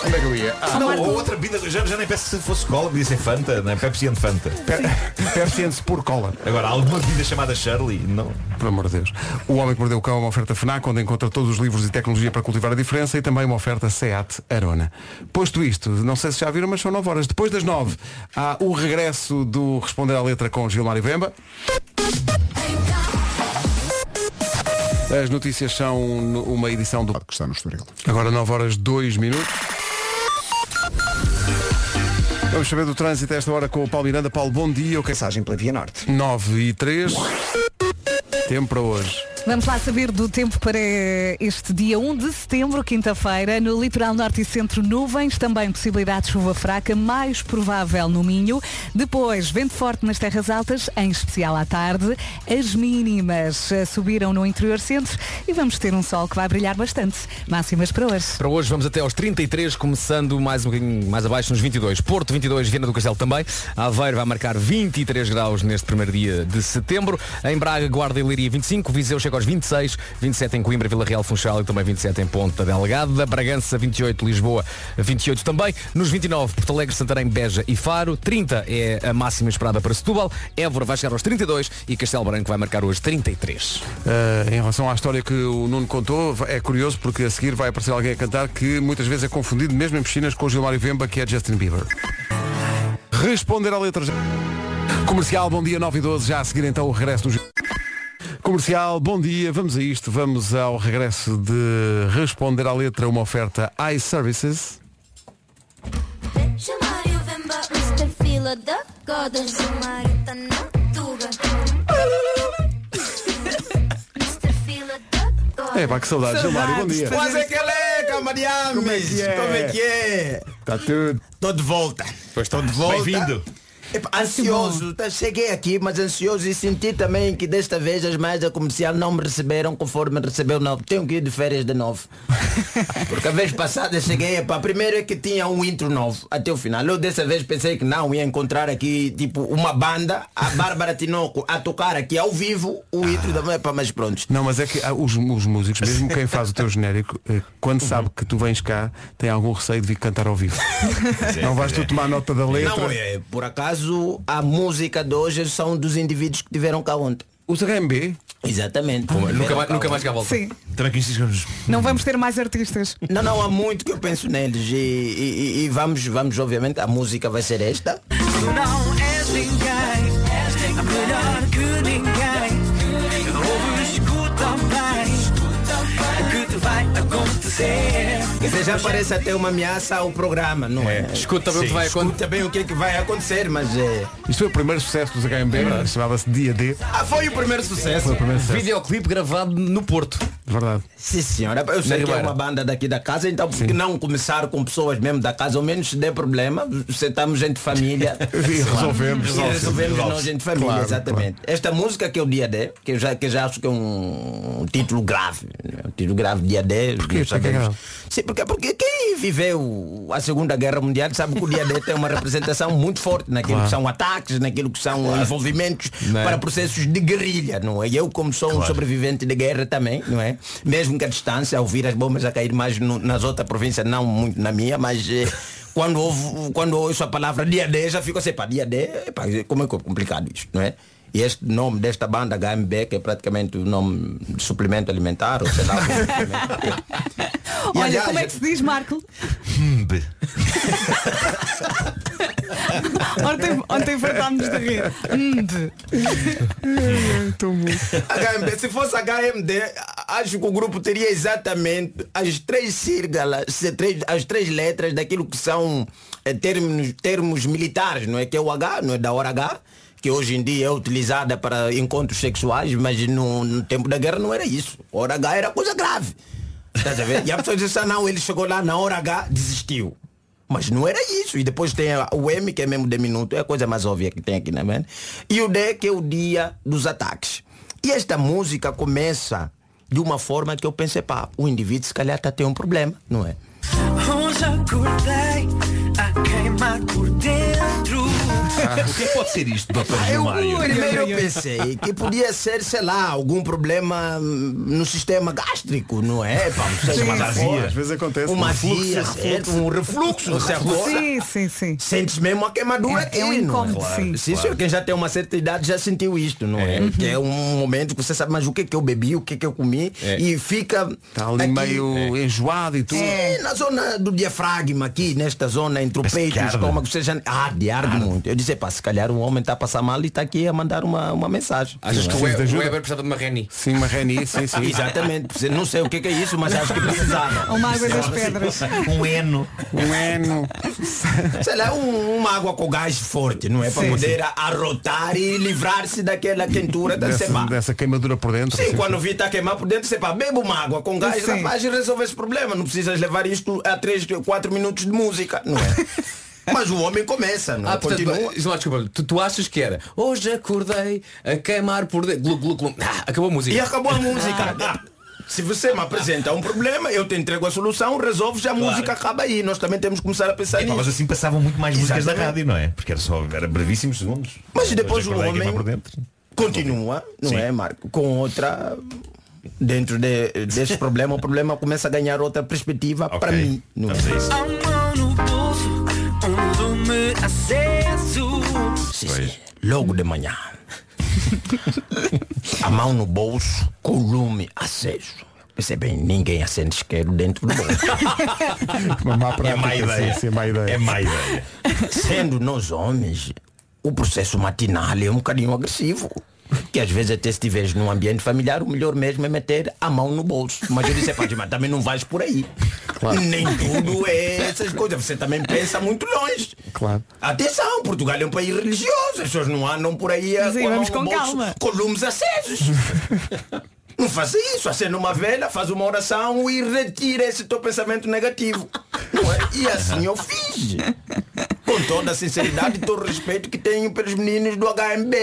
Onde é que eu ia? Ah, não, ou outra vida, já, já nem peço se fosse cola, podia ser Fanta, não é? Pepsi and Fanta. Pe- Pepsi and por cola. Agora, alguma vida chamada Shirley? Não. Por amor de Deus. O Homem que Mordeu o Cão é uma oferta FNAC, onde encontra todos os livros e tecnologia para cultivar a diferença e também uma oferta SEAT Arona. Posto isto, não sei se já viram, mas são 9 horas. Depois das 9, há o regresso do Responder à Letra com Gilmar e Vemba. As notícias são uma edição do... que está no Estoril. Agora 9 horas 2 minutos. Vamos saber do trânsito a esta hora com o Paulo Miranda. Paulo, bom dia. O que é Passagem pela Via Norte. 9 e 3. Tempo para hoje. Vamos lá saber do tempo para este dia 1 de setembro, quinta-feira, no litoral norte e centro nuvens, também possibilidade de chuva fraca, mais provável no Minho. Depois, vento forte nas terras altas, em especial à tarde. As mínimas eh, subiram no interior centro e vamos ter um sol que vai brilhar bastante. Máximas para hoje. Para hoje vamos até aos 33, começando mais um bocadinho mais abaixo, nos 22. Porto 22, Viana do Castelo também. Aveiro vai marcar 23 graus neste primeiro dia de setembro. Em Braga, Guarda e Leiria 25, Viseu chega aos 26, 27 em Coimbra, Vila Real, Funchal e também 27 em Ponta Delgada. Bragança 28, Lisboa 28 também. Nos 29, Porto Alegre, Santarém, Beja e Faro. 30 é a máxima esperada para Setúbal. Évora vai chegar aos 32 e Castelo Branco vai marcar hoje 33. Uh, em relação à história que o Nuno contou, é curioso porque a seguir vai aparecer alguém a cantar que muitas vezes é confundido, mesmo em piscinas, com o Gilmário Vemba, que é Justin Bieber. Responder à letra. Comercial, bom dia 9 e 12, já a seguir então o regresso do... Comercial, bom dia, vamos a isto, vamos ao regresso de Responder à letra, uma oferta iServices. É pá, que saudades, Gilmário, bom dia. Mas é que ele é, camariames. Como é que é? É que é? Está tudo. Tô de volta. Pois Tô de volta. Bem-vindo. Ansioso, tá, cheguei aqui, mas ansioso e senti também que desta vez as mais da comercial não me receberam conforme recebeu não. Tenho que ir de férias de novo. <laughs> Porque a vez passada cheguei, epa, primeiro é que tinha um intro novo até o final. Eu dessa vez pensei que não, ia encontrar aqui tipo uma banda, a Bárbara Tinoco a tocar aqui ao vivo o intro da epa, mas pronto. Não, mas é que ah, os, os músicos, mesmo quem faz o teu <laughs> genérico, eh, quando sabe que tu vens cá, tem algum receio de vir cantar ao vivo. Não vais tu tomar nota da letra. Não, é, por acaso a música de hoje são dos indivíduos que tiveram cá ontem. Os HMB? Exatamente. Nunca mais, nunca mais cá volta. Sim. Não vamos ter mais artistas. Não, não, há muito que eu penso neles e, e- e- e vamos, vamos, obviamente, a música vai ser esta. Não és ninguém, és melhor que ninguém. Ouve, escuta bem, o que te vai acontecer. Dizer, já parece até uma ameaça ao programa, não é? Escuta bem o que vai acontecer. Escuta bem o que é que vai acontecer, mas é... Isto foi o primeiro sucesso dos HMB, chamava-se Dia D. Ah, foi o primeiro sucesso. Foi o primeiro sucesso. Videoclipe gravado no Porto. Verdade. Sim senhora, eu sei Na que é Ribeira. uma banda daqui da casa, então por que não começar com pessoas mesmo da casa, ao menos se der problema, sentamos gente de família <laughs> E resolvemos. Resolvemos Resolve-se. nós gente de família, Claro, exatamente. Esta música que é o Dia D, que eu já, que eu já acho que é um, um título grave. né? Um título grave, Dia D. Porquê? É grave? Sim, porque, porque quem viveu a Segunda Guerra Mundial sabe que o Dia D tem uma representação muito forte naquilo Claro. que são ataques, naquilo que são envolvimentos Não é? para processos de guerrilha, não é? Eu, como sou um sobrevivente de guerra também, não é? Mesmo que a distância, ao ouvir as bombas a cair mais no- nas outras províncias, não muito na minha, mas eh, <laughs> quando, ouvo, quando ouço a palavra dia D, já fico assim, pá, dia D, epá, como é que é complicado isto, não é? E este nome desta banda HMB, que é praticamente o nome de suplemento alimentar, ou sei lá. <laughs> E, Olha, aliás, como é que se diz, Marco? Mbe. <laughs> Ontem, ontem fartámos de rir. Hum, de- <laughs> HMB, se fosse HMD, acho que o grupo teria exatamente as três sílabas, três- as três letras daquilo que são eh, termos, termos militares, não é? Que é o H, não é da hora H, que hoje em dia é utilizada para encontros sexuais, mas no, no tempo da guerra não era isso. Hora H era coisa grave. A ver? E a pessoa diz assim, não, ele chegou lá na hora H, desistiu. Mas não era isso. E depois tem o M, que é mesmo de minuto, é a coisa mais óbvia que tem aqui na mente. E o D, que é o dia dos ataques. E esta música começa de uma forma que eu pensei, pá, o indivíduo se calhar está a ter um problema, não é? Hoje acordei a queimar por dentro. O que é pode ser isto, Dr. Eu Gilmário? primeiro eu pensei que podia ser, sei lá, algum problema hum, no sistema gástrico, não é? Pá, não sei, Sim, uma azia. às vezes acontece. Uma Um refluxo, azia, certo? um refluxo, você acorda. Sim, sim, sim. Sentes mesmo a queimadura É- aqui, é um não incômodo, Claro, sim. sim, senhor, quem já tem uma certa idade já sentiu isto, não é? Que é um momento que você sabe, mas o que é que eu bebi, o que é que eu comi e fica Está ali aqui- meio enjoado e tudo. Sim, na zona do diafragma aqui, nesta zona entre o peito e o estômago, você já... Ah, de arde muito. Eu disse, pá, se calhar o homem está a passar mal e está aqui a mandar uma, uma mensagem. Achas que o Weber, o? Weber precisa de uma Reni? Sim, uma Reni, sim, sim. <laughs> Exatamente. Não sei o que é, que é isso, mas acho que precisava. <laughs> Uma água das pedras. Um eno. Um eno. <laughs> Sei lá, um- uma água com gás forte, não é? Para Sim, poder arrotar e livrar-se daquela quentura da Dessa, dessa queimadura por dentro. Sim, quando vi está a queimar por dentro, você pá, beba uma água com gás, Sim. rapaz, e resolve esse problema. Não precisas levar isto a 3, 4 minutos de música, não é? Mas o homem começa, não é? Ah, portanto, Continua. João, desculpa, tu, tu achas que era hoje acordei a queimar por dentro. Glu, glu, glu. Ah, acabou a música. E acabou a música. <laughs> Se você me apresenta um problema, eu te entrego a solução, resolves, a música acaba aí. Nós também temos que começar a pensar Epá, nisso. mas assim passavam muito mais músicas da rádio, não é? Porque era só era brevíssimos segundos. Mas depois o homem- por dentro. Continua, não Sim. é, Marco? Com outra. Dentro de, desse problema, o problema começa a ganhar outra perspectiva Ok. para mim. Não é? Aceso. Sim. Logo de manhã. <laughs> a mão no bolso, com o lume aceso. Pensei bem, ninguém acende isqueiro dentro do bolso. <laughs> Uma má É prática. má ideia. Sim, sim, má ideia. É má ideia. <laughs> Sendo nós homens, o processo matinal é um bocadinho agressivo. Que às vezes até se estiveres num ambiente familiar, o melhor mesmo é meter a mão no bolso. Mas eu disse, "Epá, mas também não vais por aí. Nem tudo é essas coisas. Você também pensa muito longe. Claro. Atenção, Portugal é um país religioso. As pessoas não andam por aí a, Sim, vamos com bolso, calma. com lumes acesos. <laughs> Não faça isso, acenda uma vela, faz uma oração e retira esse teu pensamento negativo. É? E assim eu fiz. Com toda a sinceridade e todo o respeito que tenho pelos meninos do HMB.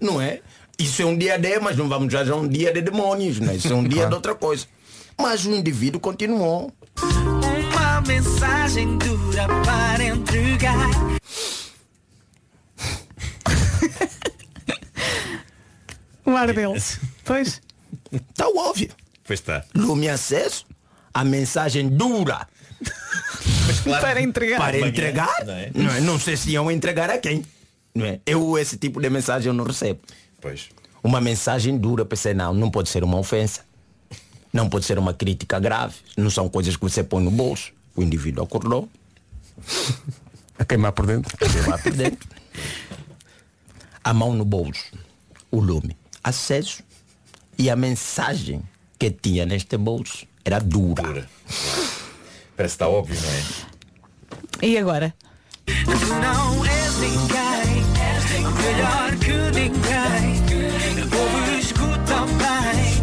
Não é? Isso é um dia de, mas não vamos já um dia de demônios, né? Isso é um dia de outra coisa. Mas o indivíduo continuou. Uma mensagem dura para entregar. <laughs> O ar dele. Pois. Está óbvio. Pois está. Lume acesso, a mensagem dura. Para entregar. Para entregar? não é? Não, é? não sei se iam entregar a quem. Não é? Eu esse tipo de mensagem eu não recebo. Pois. Uma mensagem dura, pensei, não, não pode ser uma ofensa. Não pode ser uma crítica grave. Não são coisas que você põe no bolso. O indivíduo acordou. <laughs> A queimar por dentro. Queimar por dentro. A mão no bolso. O lume aceso. E a mensagem que tinha neste bolso era dura. Dura. Parece que está óbvio, não é? E agora? Não és ninguém, melhor que ninguém. Ouve, escuta bem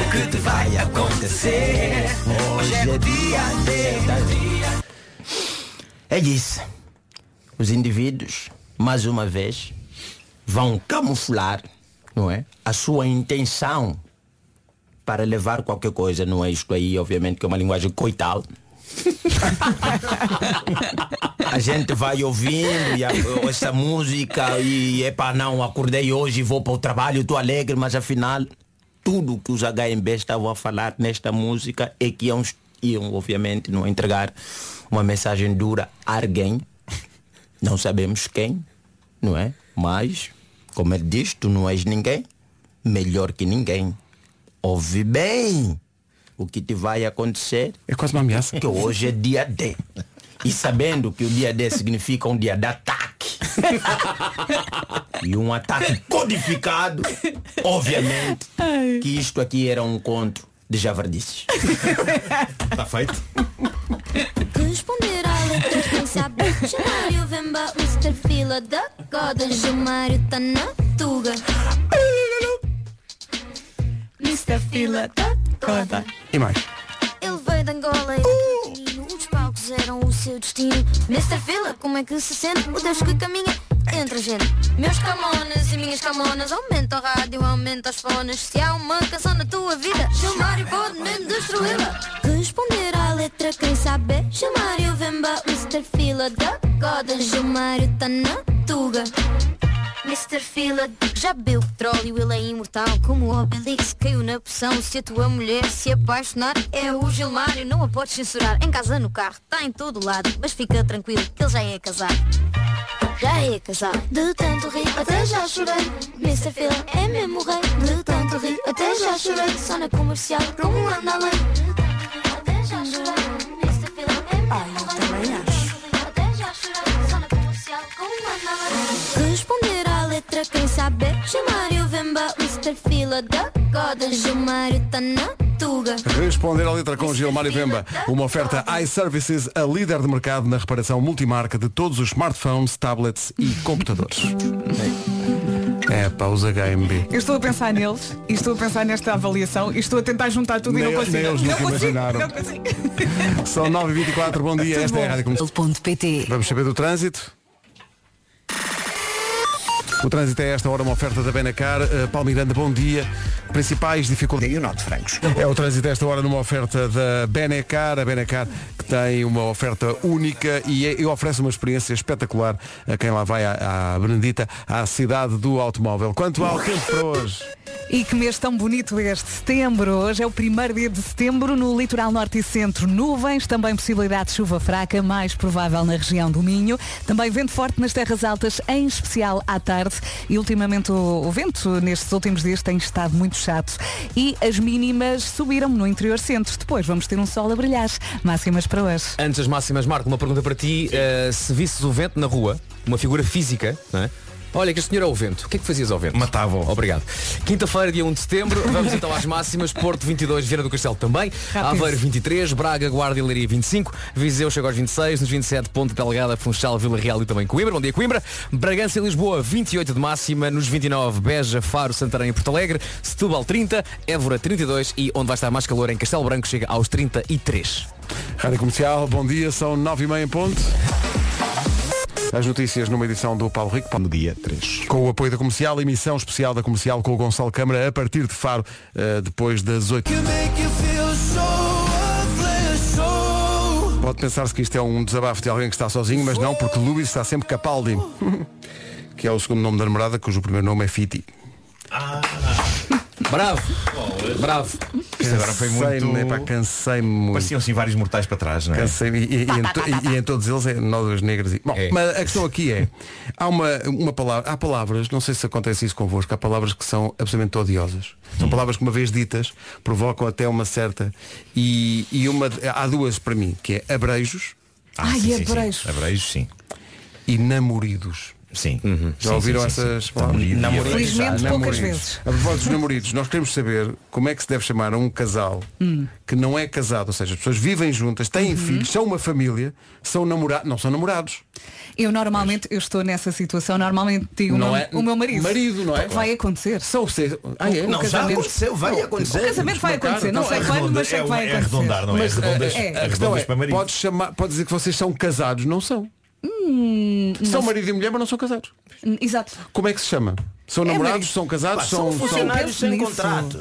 o que te vai acontecer. Hoje é dia. É isso. Os indivíduos, mais uma vez, vão camuflar, não é? A sua intenção para levar qualquer coisa, não é isto aí, obviamente, que é uma linguagem coital. <laughs> a gente vai ouvindo e a- essa música e epá, não, acordei hoje vou para o trabalho, estou alegre, mas afinal tudo que os HMB estavam a falar nesta música é que iam, iam obviamente, não entregar uma mensagem dura a alguém. Não sabemos quem, não é? Mas, como ele diz, tu não és ninguém, melhor que ninguém. Ouve bem o que te vai acontecer. É quase uma ameaça. Que hoje é dia D. E sabendo que o dia D significa um dia de ataque. e um ataque codificado, obviamente, que isto aqui era um encontro de javardices. Está feito? Responder à letra quem sabe Chamário Vemba, Mr. Fila da Goda Gilmário tá na Tuga Mr. Fila da Goda E mais. Ele veio de Angola e Uh! Os palcos eram o seu destino Mr. Fila, como é que se sente? O Deus que caminha entre a gente Meus camonas e minhas camonas Aumenta o rádio, aumenta os fones Se há uma canção na tua vida Gilmário pode mesmo destruí-la Responder à letra quem sabe Gilmário Vemba, Mr. Fila da Goda Gilmário tá na Tuga Mr. Fila. Já bebeu petróleo, ele é imortal. Como o Obelix caiu na poção Se a tua mulher se apaixonar É o Gilmário, não a podes censurar. Em casa, no carro, está em todo lado. Mas fica tranquilo, que ele já é casado. Já é casado. De tanto rir, até já chorei. Mr. Fila é mesmo rei. De tanto rir, até já chorei. Só na comercial, como anda além. Até já chorei. Mr. Fila é mesmo rei. também acho Até já chorei. Só na comercial, como anda além. Responder letra quem sabe Gilmário Vemba, Mr. Fila da Goda Gilmário tá na Tuga Responder à letra com Gilmário Vemba. Uma oferta iServices, a líder de mercado na reparação multimarca de todos os smartphones, tablets e computadores. É, pá, os HMB. Eu estou a pensar neles e estou a pensar nesta avaliação e estou a tentar juntar tudo e Nem- não consigo. eles não nunca consigo, imaginaram. não consigo. <laughs> São 9h24, bom dia, esta é a Rádio Comercial. Vamos saber do trânsito. O trânsito é esta hora uma oferta da Benacar. Uh, Paulo Miranda, bom dia. Principais dificuldades. E o Norte Francos. É o trânsito esta hora numa oferta da Benecar, a Benecar que tem uma oferta única e, é- e oferece uma experiência espetacular a quem lá vai à, à Benedita, à cidade do automóvel. Quanto ao tempo para hoje? E que mês tão bonito este setembro. Hoje é o primeiro dia de setembro no litoral norte e centro. Nuvens, também possibilidade de chuva fraca, mais provável na região do Minho. Também vento forte nas terras altas, em especial à tarde. E ultimamente o, o vento nestes últimos dias tem estado muito chato. E as mínimas subiram no interior centro. Depois vamos ter um sol a brilhar. Máximas para hoje. Antes das máximas, Marco, uma pergunta para ti. Eh, se visses o vento na rua, uma figura física, não é? Olha, que este senhor é o vento. O que é que fazias ao vento? Matava-o. Obrigado. Quinta-feira, dia 1 de setembro, vamos então às máximas. Porto 22, Viana do Castelo também. Rápido. Aveiro 23, Braga, Guarda e Leiria 25. Viseu chega aos 26, nos 27 Ponte Delgada, Funchal, Vila Real e também Coimbra. Bom dia Coimbra. Bragança e Lisboa 28 de máxima, nos 29 Beja, Faro, Santarém e Porto Alegre. Setúbal 30, Évora 32 e onde vai estar mais calor em Castelo Branco chega aos 33. Rádio Comercial, bom dia, são 9 e meia em ponto. As notícias numa edição do Paulo Rico. No dia 3. Com o apoio da comercial, emissão especial da comercial com o Gonçalo Câmara a partir de Faro, eh, depois das 8. Pode pensar-se que isto é um desabafo de alguém que está sozinho, mas não, porque Luís está sempre Capaldi, <laughs> que é o segundo nome da namorada, cujo primeiro nome é Fiti. Bravo! Bravo! Isto agora foi Cansei-me, muito... epá, cansei-me muito. Pareciam assim vários mortais para trás, não é? Cansei-me, e, e em to- e- e em todos eles é nódoas negras. E... Bom, É. mas a questão aqui é, há uma, uma palavra, há palavras, não sei se acontece isso convosco, há palavras que são absolutamente odiosas. São palavras que uma vez ditas provocam até uma certa. E, e uma, há duas para mim, que é abrejos Ah, Ai, sim, sim, sim. abrejos. Abrejos, sim. e namoridos. Sim. Já Sim, ouviram sim, sim, essas sim. palavras? Namorido Namorido. abrejos. Felizmente poucas Namoridos. vezes. A propósito dos namoridos, nós queremos saber como é que se deve chamar a um casal que não é casado, ou seja, as pessoas vivem juntas, têm Uhum. filhos, são uma família, são namorados, não são namorados. Eu normalmente, eu estou nessa situação, normalmente digo Não o meu- é- o meu marido. marido, não é? Vai acontecer. São vocês. Ah, é? Não, já aconteceu, vai O acontecer. casamento vai acontecer, não sei quando, mas sei que vai é acontecer. arredondar, não é? Mas Arredondas, eh, é. a questão é, para marido. pode, chamar, pode dizer que vocês são casados, não são. Hum, São marido e mulher, mas não são casados. Exato. Como é que se chama? São É, namorados, são casados, Pá, são, são são, funcionários sem nisso. contrato.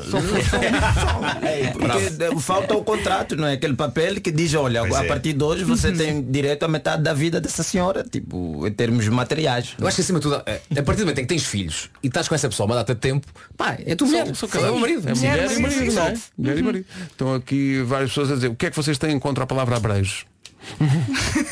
É, porque eh, falta o contrato, não é? Aquele papel que diz, olha, Pois a é. partir de hoje você tem direito à metade da vida dessa senhora, tipo, em termos materiais. Eu acho que acima de tudo, eh, a partir do momento em que tens filhos e estás com essa pessoa uma data de tempo, pá, é tu mulher, são é casados. o marido. É mulher, Mulher, e marido, marido, não é? e marido. Estão aqui várias pessoas a dizer o que é que vocês têm contra a palavra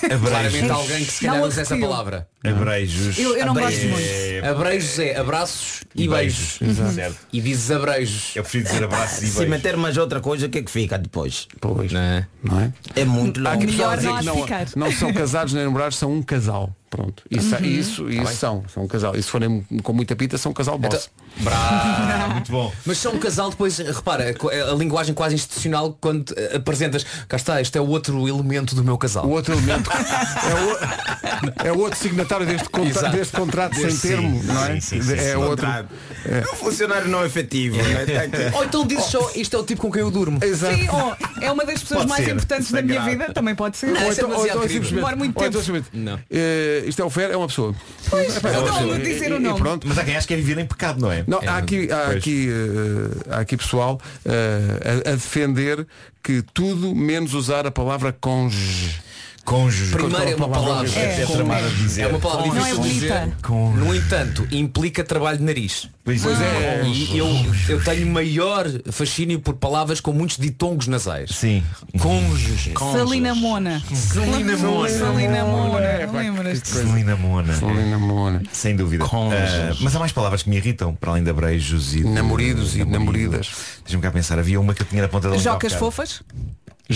abrejos? Claramente alguém que se Não calhar usa essa palavra. Abrejos. Eu- eu não gosto É, muito. Abreijos é abraços e, E beijos. beijos. Certo. E dizes abreijos. Eu prefiro dizer abraços e Se beijos. meter mais outra coisa, o que é que fica depois? Pois. Não é? Não é? É muito Há longo. aqui pessoal a Melhor dizer não que ficar. não, não são casados nem namorados, são um casal. Pronto. Isso, isso, isso são. São um casal. E se forem com muita pita, são um casal boss. Bravo. Muito bom. Mas são um casal depois, repara, a linguagem quase institucional quando eh, apresentas, cá está, este é o outro elemento do meu casal. O outro elemento <laughs> é o, é o outro signatário deste, contra, deste contrato sem Sim, termo, não é? sim, sim, sim, é sim. outro. É um funcionário não efetivo. é? Tá aqui. <laughs> Ou então dizes só, isto é o tipo com quem eu durmo. Exato. Sim, oh, é uma das pessoas Pode mais ser, importantes da é minha grave. vida, também pode ser. Não, Ou é então, ou demasiado então querido. simplesmente, Demora muito ou então simplesmente, Não. eh, isto é o Fer, é uma pessoa. Pois, É não, pessoa. dizer o nome. pronto. Mas há quem acha que é viver em pecado, não é? Não, há aqui, há Pois. aqui, eh, há aqui pessoal eh, a, a defender que tudo menos usar a palavra cônjuge. Cônjuge. Primeiro é uma palavra. É, É. tramada dizer. É uma palavra Não é difícil de dizer. bonita. Cônjuge. No entanto, implica trabalho de nariz. Pois é. E eu, eu tenho maior fascínio por palavras com muitos ditongos nasais. Sim. Cônjuge. Salina Mona. Salina Mona. Salina Mona. É, Lembras-te? Celina Mona. Celina Mona. Sem dúvida. Cônjuge. Ah, mas há mais palavras que me irritam, para além de abrejos e de Namoridos e namoridas. Deixa-me cá pensar, havia uma que eu tinha na ponta da língua Jocas fofas,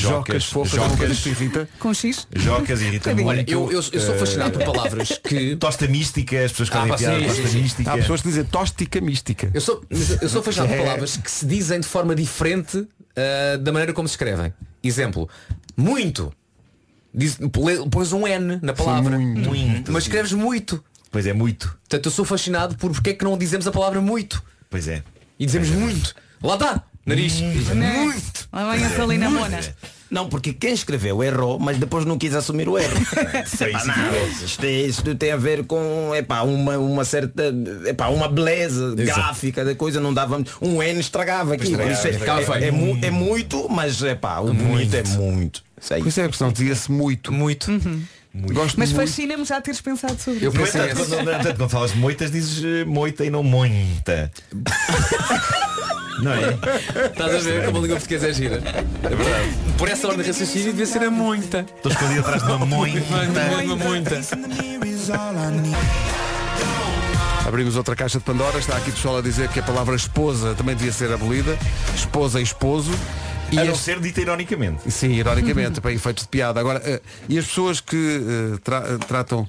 Jocas fofas, é que te irrita. com X. Jocas irrita muito. Olha, eu, eu, eu sou fascinado por palavras que. Tosta mística, as pessoas Ah, podem pá, piar sim, tosta sim, sim. mística. Há pessoas que dizem tóstica mística. Eu sou, eu sou fascinado por É. palavras que se dizem de forma diferente ah, da maneira como se escrevem. Exemplo, muito. Diz, pões um N na palavra. muito. Muito. Mas escreves muito. Pois é, muito. Portanto, eu sou fascinado por porque é que não dizemos a palavra muito. Pois é. E dizemos muito. Lá está. Nariz. Muito. Lá vem a Salina Mona. Não, porque quem escreveu errou, mas depois não quis assumir o erro. Epá, isso não, isto, é- isto tem a ver com epá, uma, uma certa epá, uma beleza gráfica da coisa, não dava um N estragava aqui. Isso é, estragava, é- estragava. é mu- é muito, mas epá, o bonito é muito. Isso aí. Por isso é a questão, dizia-se muito. Muito. Gosto Mas muito. fascina-me já teres pensado sobre Eu isso. No pensei quando, entanto, quando falas moitas, dizes eh, moita e não muita. <laughs> não é? Estás a ver como a língua portuguesa é gira. É verdade. Por essa ordem de raciocínio devia ser a muita. Estou escondido atrás de uma <laughs> moita. Uma muita. Abrimos outra caixa de Pandora, está aqui pessoal a dizer que a palavra esposa também devia ser abolida. Esposa e esposo. E A não as- ser dita ironicamente. Sim, ironicamente, <laughs> para efeitos de piada. Agora, eh, e as pessoas que eh, tra- eh, tratam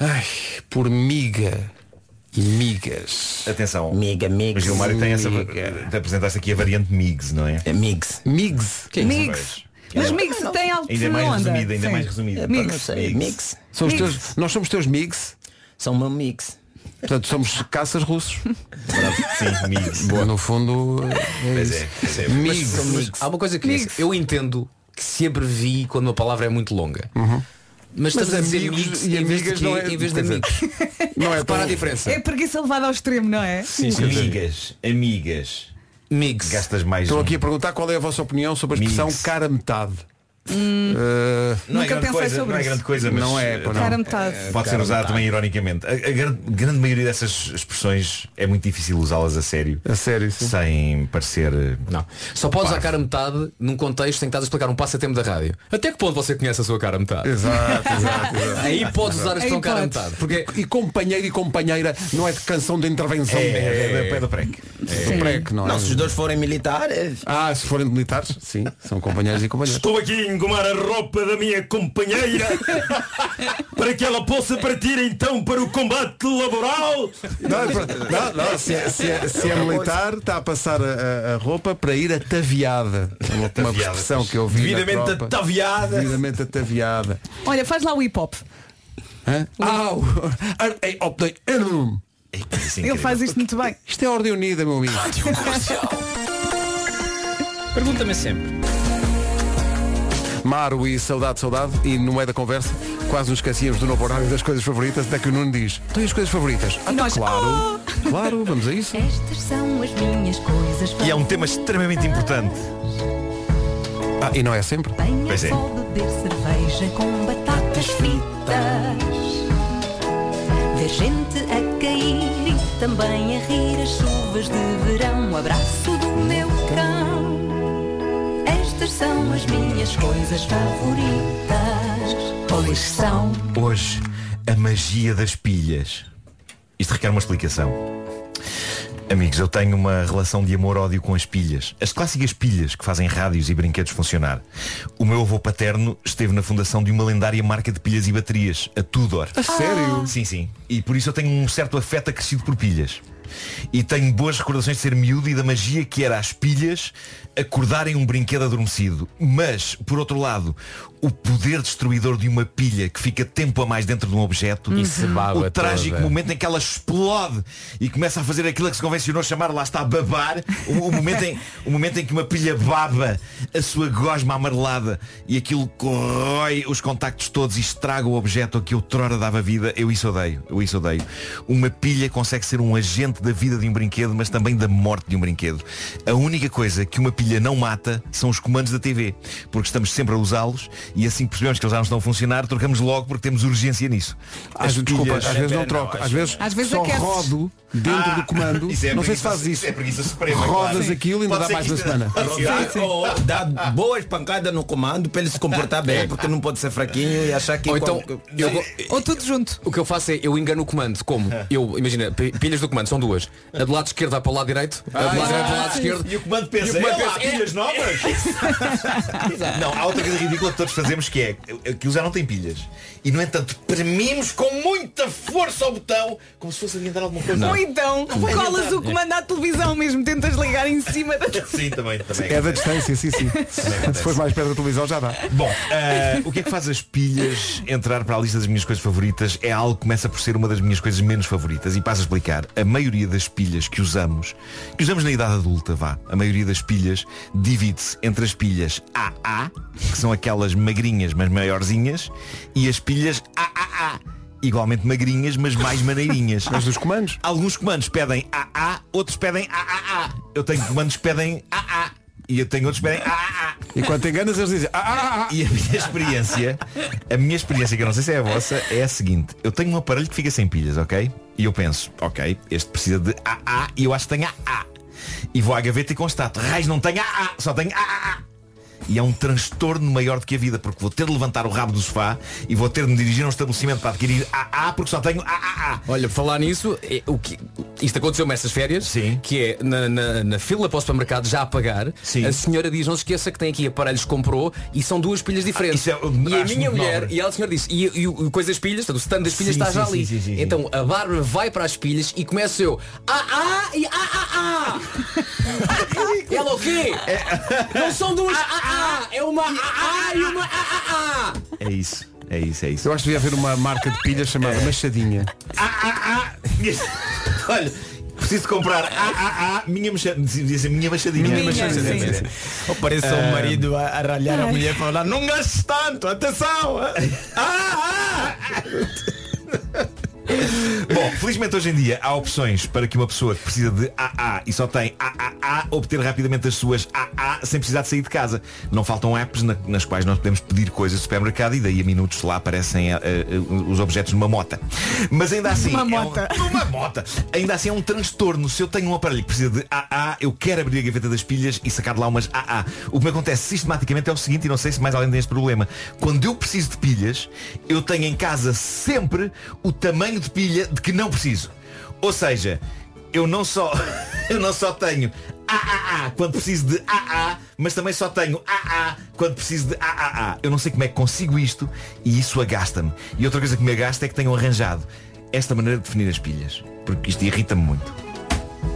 ai, por miga Migas. Atenção. Miga, migas. O Gilmário tem essa. Miga. Te apresentaste aqui a variante Migs, não é? É migs. Migs. Mix. Mas Mix tem algo Ainda é mais onda. resumido, ainda é Sim. mais resumido. Não Mix. mix. São os Mix. teus, nós somos teus Migs. São meu mix. Portanto, somos caças russos. Sim, Migs. <laughs> No fundo, é Pois isso. é. Migs. Mas há uma coisa que é, eu entendo que sempre vi quando uma palavra é muito longa. Mas estamos Mas a dizer amigos amigos e em vez de, amigas não é- em vez de dizer, amigos. <laughs> Não é Repara a diferença. É preguiça levada ao extremo, não é? Sim, sim. Amigas, amigas. Migs. Gastas mais Estou um. aqui a perguntar qual é a vossa opinião sobre a expressão Mix. cara metade. Uh, Não é Nunca grande pensei coisa, sobre não é isso. grande coisa, mas Não é, pá, não. Cara metade. pode ser usado também ironicamente. A, a grande, grande maioria dessas expressões é muito difícil usá-las a sério. a sério, sim. Sem parecer. eh, Não. Só podes usar cara metade num contexto em que estás a explicar um passatempo da rádio. Até que ponto você conhece a sua cara metade? Exato, exato, <laughs> exato. Aí podes usar a expressão cara metade. Porque, e companheiro e companheira não é de canção de intervenção. É, é, é, é do prec. do prec, não é? Não, se os dois forem militares. Ah, se forem militares, sim, são companheiros e companheiras. Estou aqui a engomar a roupa da minha companheira <laughs> para que ela possa partir então para o combate laboral. Não, é não, não, se, é, se é- se é militar, está a passar a, a- roupa para ir ataviada. Uma, uma expressão que eu vi Devidamente ataviada. Devidamente ataviada. Olha, faz lá o hip hop. Hã? Au! É, isso é Ele faz isto muito bem. Isto é ordem unida, meu amigo. Pergunta-me sempre. Maro e saudade, saudade. E no meio da conversa, quase nos esquecíamos do novo horário das coisas favoritas, até que o Nuno diz, tem as coisas favoritas. Ah, nós, claro, claro, vamos a isso. Estas são as minhas coisas E é um tema extremamente importante. Ah, e não é sempre? Venha Pois é. só beber cerveja com batatas fritas Ver gente a cair e também a rir as chuvas de verão abraço do meu cão Estas são as minhas coisas favoritas Pois são Hoje, a magia das pilhas. Isto requer uma explicação. Amigos, eu tenho uma relação de amor-ódio com as pilhas. As clássicas pilhas que fazem rádios e brinquedos funcionar. O meu avô paterno esteve na fundação de uma lendária marca de pilhas e baterias, a Tudor. A sério? Sim, sim. E por isso eu tenho um certo afeto acrescido por pilhas. E tenho boas recordações de ser miúdo e da magia que era as pilhas acordarem um brinquedo adormecido. Mas, por outro lado, o poder destruidor de uma pilha que fica tempo a mais dentro de um objeto, E se baba o trágico toda. momento em que ela explode e começa a fazer aquilo que se convencionou chamar, lá está, babar, o, o momento em, o momento em que uma pilha baba a sua gosma amarelada e aquilo corrói os contactos todos e estraga o objeto a que outrora dava vida, eu isso odeio, eu isso odeio. Uma pilha consegue ser um agente da vida de um brinquedo, mas também da morte de um brinquedo. A única coisa que uma pilha não mata são os comandos da TV, porque estamos sempre a usá-los e assim que percebemos que eles já não estão a funcionar, trocamos logo porque temos urgência nisso. Às, As desculpa, pilhas- às vezes não troco. Às vezes, Às vezes só aqueces. rodo dentro Ah, do comando. <laughs> isso é não sei se preguiça- fazes isso. é preguiça suprema, Rodas claro. aquilo e ainda Pode dá ser mais que uma isto- semana. <laughs> Ou dá boas pancadas no comando para ele se comportar bem, porque não pode ser fraquinho e achar que. Ou então, eu, Ou tudo junto. o que eu faço é, eu engano o comando. Como? Eu, imagina, pi- pilhas do comando são duas. A do lado esquerdo vai para o lado direito, a do lado direito para o lado esquerdo. E o comando pensa, E o comando "É lá, pensa, é- pilhas novas? <laughs> não, há outra coisa ridícula que todos fazemos que é aquilo já não tem pilhas. E no entanto, premimos com muita força ao botão como se fosse adiantar alguma coisa. Ou então colas o comando à televisão mesmo, tentas ligar em cima da <laughs> Sim, também, também. É da distância, sim, sim. Se fores mais perto da televisão já dá. Bom, eh, o que é que faz as pilhas entrar para a lista das minhas coisas favoritas? É algo que começa por ser uma das minhas coisas menos favoritas. E passo a explicar. A maioria das pilhas que usamos, que usamos na idade adulta, vá, a maioria das pilhas divide-se entre as pilhas AA, que são aquelas magrinhas mas maiorzinhas, e as pilhas AAA. Igualmente magrinhas, mas mais maneirinhas. Mas dos comandos? Alguns comandos pedem AA, outros pedem AAA. Eu tenho comandos que pedem AA. E eu tenho outros que pedem AAA. E quando te enganas eles dizem, ah, ah, ah. E a minha experiência, a minha experiência, que eu não sei se é a vossa, é a seguinte. Eu tenho um aparelho que fica sem pilhas, ok? E eu penso, ok, este precisa de AA e eu acho que tem AA. E vou à gaveta e constato, raios não tem AA, só tem AA. E é um transtorno maior do que a vida, porque vou ter de levantar o rabo do sofá e vou ter de me dirigir a um estabelecimento para adquirir AA porque só tenho AAA. Olha, falar nisso, é, o que, isto aconteceu-me essas férias, Sim. que é na, na, na fila para o supermercado já a pagar, Sim. a senhora diz, não se esqueça que tem aqui aparelhos que comprou e são duas pilhas diferentes. isso é- e a minha mulher, nobre. e ela a senhora disse, e, e o coisa das pilhas, o stand das pilhas Sim, está já ali. sim, sim, sim. Então a Bárbara vai para as pilhas e começa eu, ah, ah, e ah, ah, ah. <laughs> ela o quê? Não são duas ah, ah, é uma ah, ah e uma ah, ah, ah. É isso, é isso, é isso. Eu acho que devia haver uma marca de pilhas chamada Machadinha. <laughs> Olha, preciso comprar AAA, minha machadinha. Devia ser minha machadinha. Minha, machadinha. Ou parece Ah. o marido a, a ralhar a mulher para falar, não gastes tanto, atenção! Ah, <laughs> Bom, felizmente hoje em dia há opções para que uma pessoa que precisa de AA e só tem AAA obter rapidamente as suas AA sem precisar de sair de casa. Não faltam apps na- nas quais nós podemos pedir coisas do supermercado e daí a minutos lá aparecem eh, eh, os objetos numa mota. Mas ainda assim. Uma é um- mota. <laughs> uma mota. Ainda assim é um transtorno. Se eu tenho um aparelho que precisa de AA, eu quero abrir a gaveta das pilhas e sacar de lá umas AA. O que me acontece sistematicamente é o seguinte, e não sei se mais alguém tem este problema. Quando eu preciso de pilhas, eu tenho em casa sempre o tamanho de pilha de que não preciso. Ou seja, eu não só, <laughs> eu não só tenho AAA quando preciso de AA, mas também só tenho AA quando preciso de AAA. Eu não sei como é que consigo isto e isso agasta-me. E outra coisa que me agasta é que tenham arranjado esta maneira de definir as pilhas. Porque isto irrita-me muito.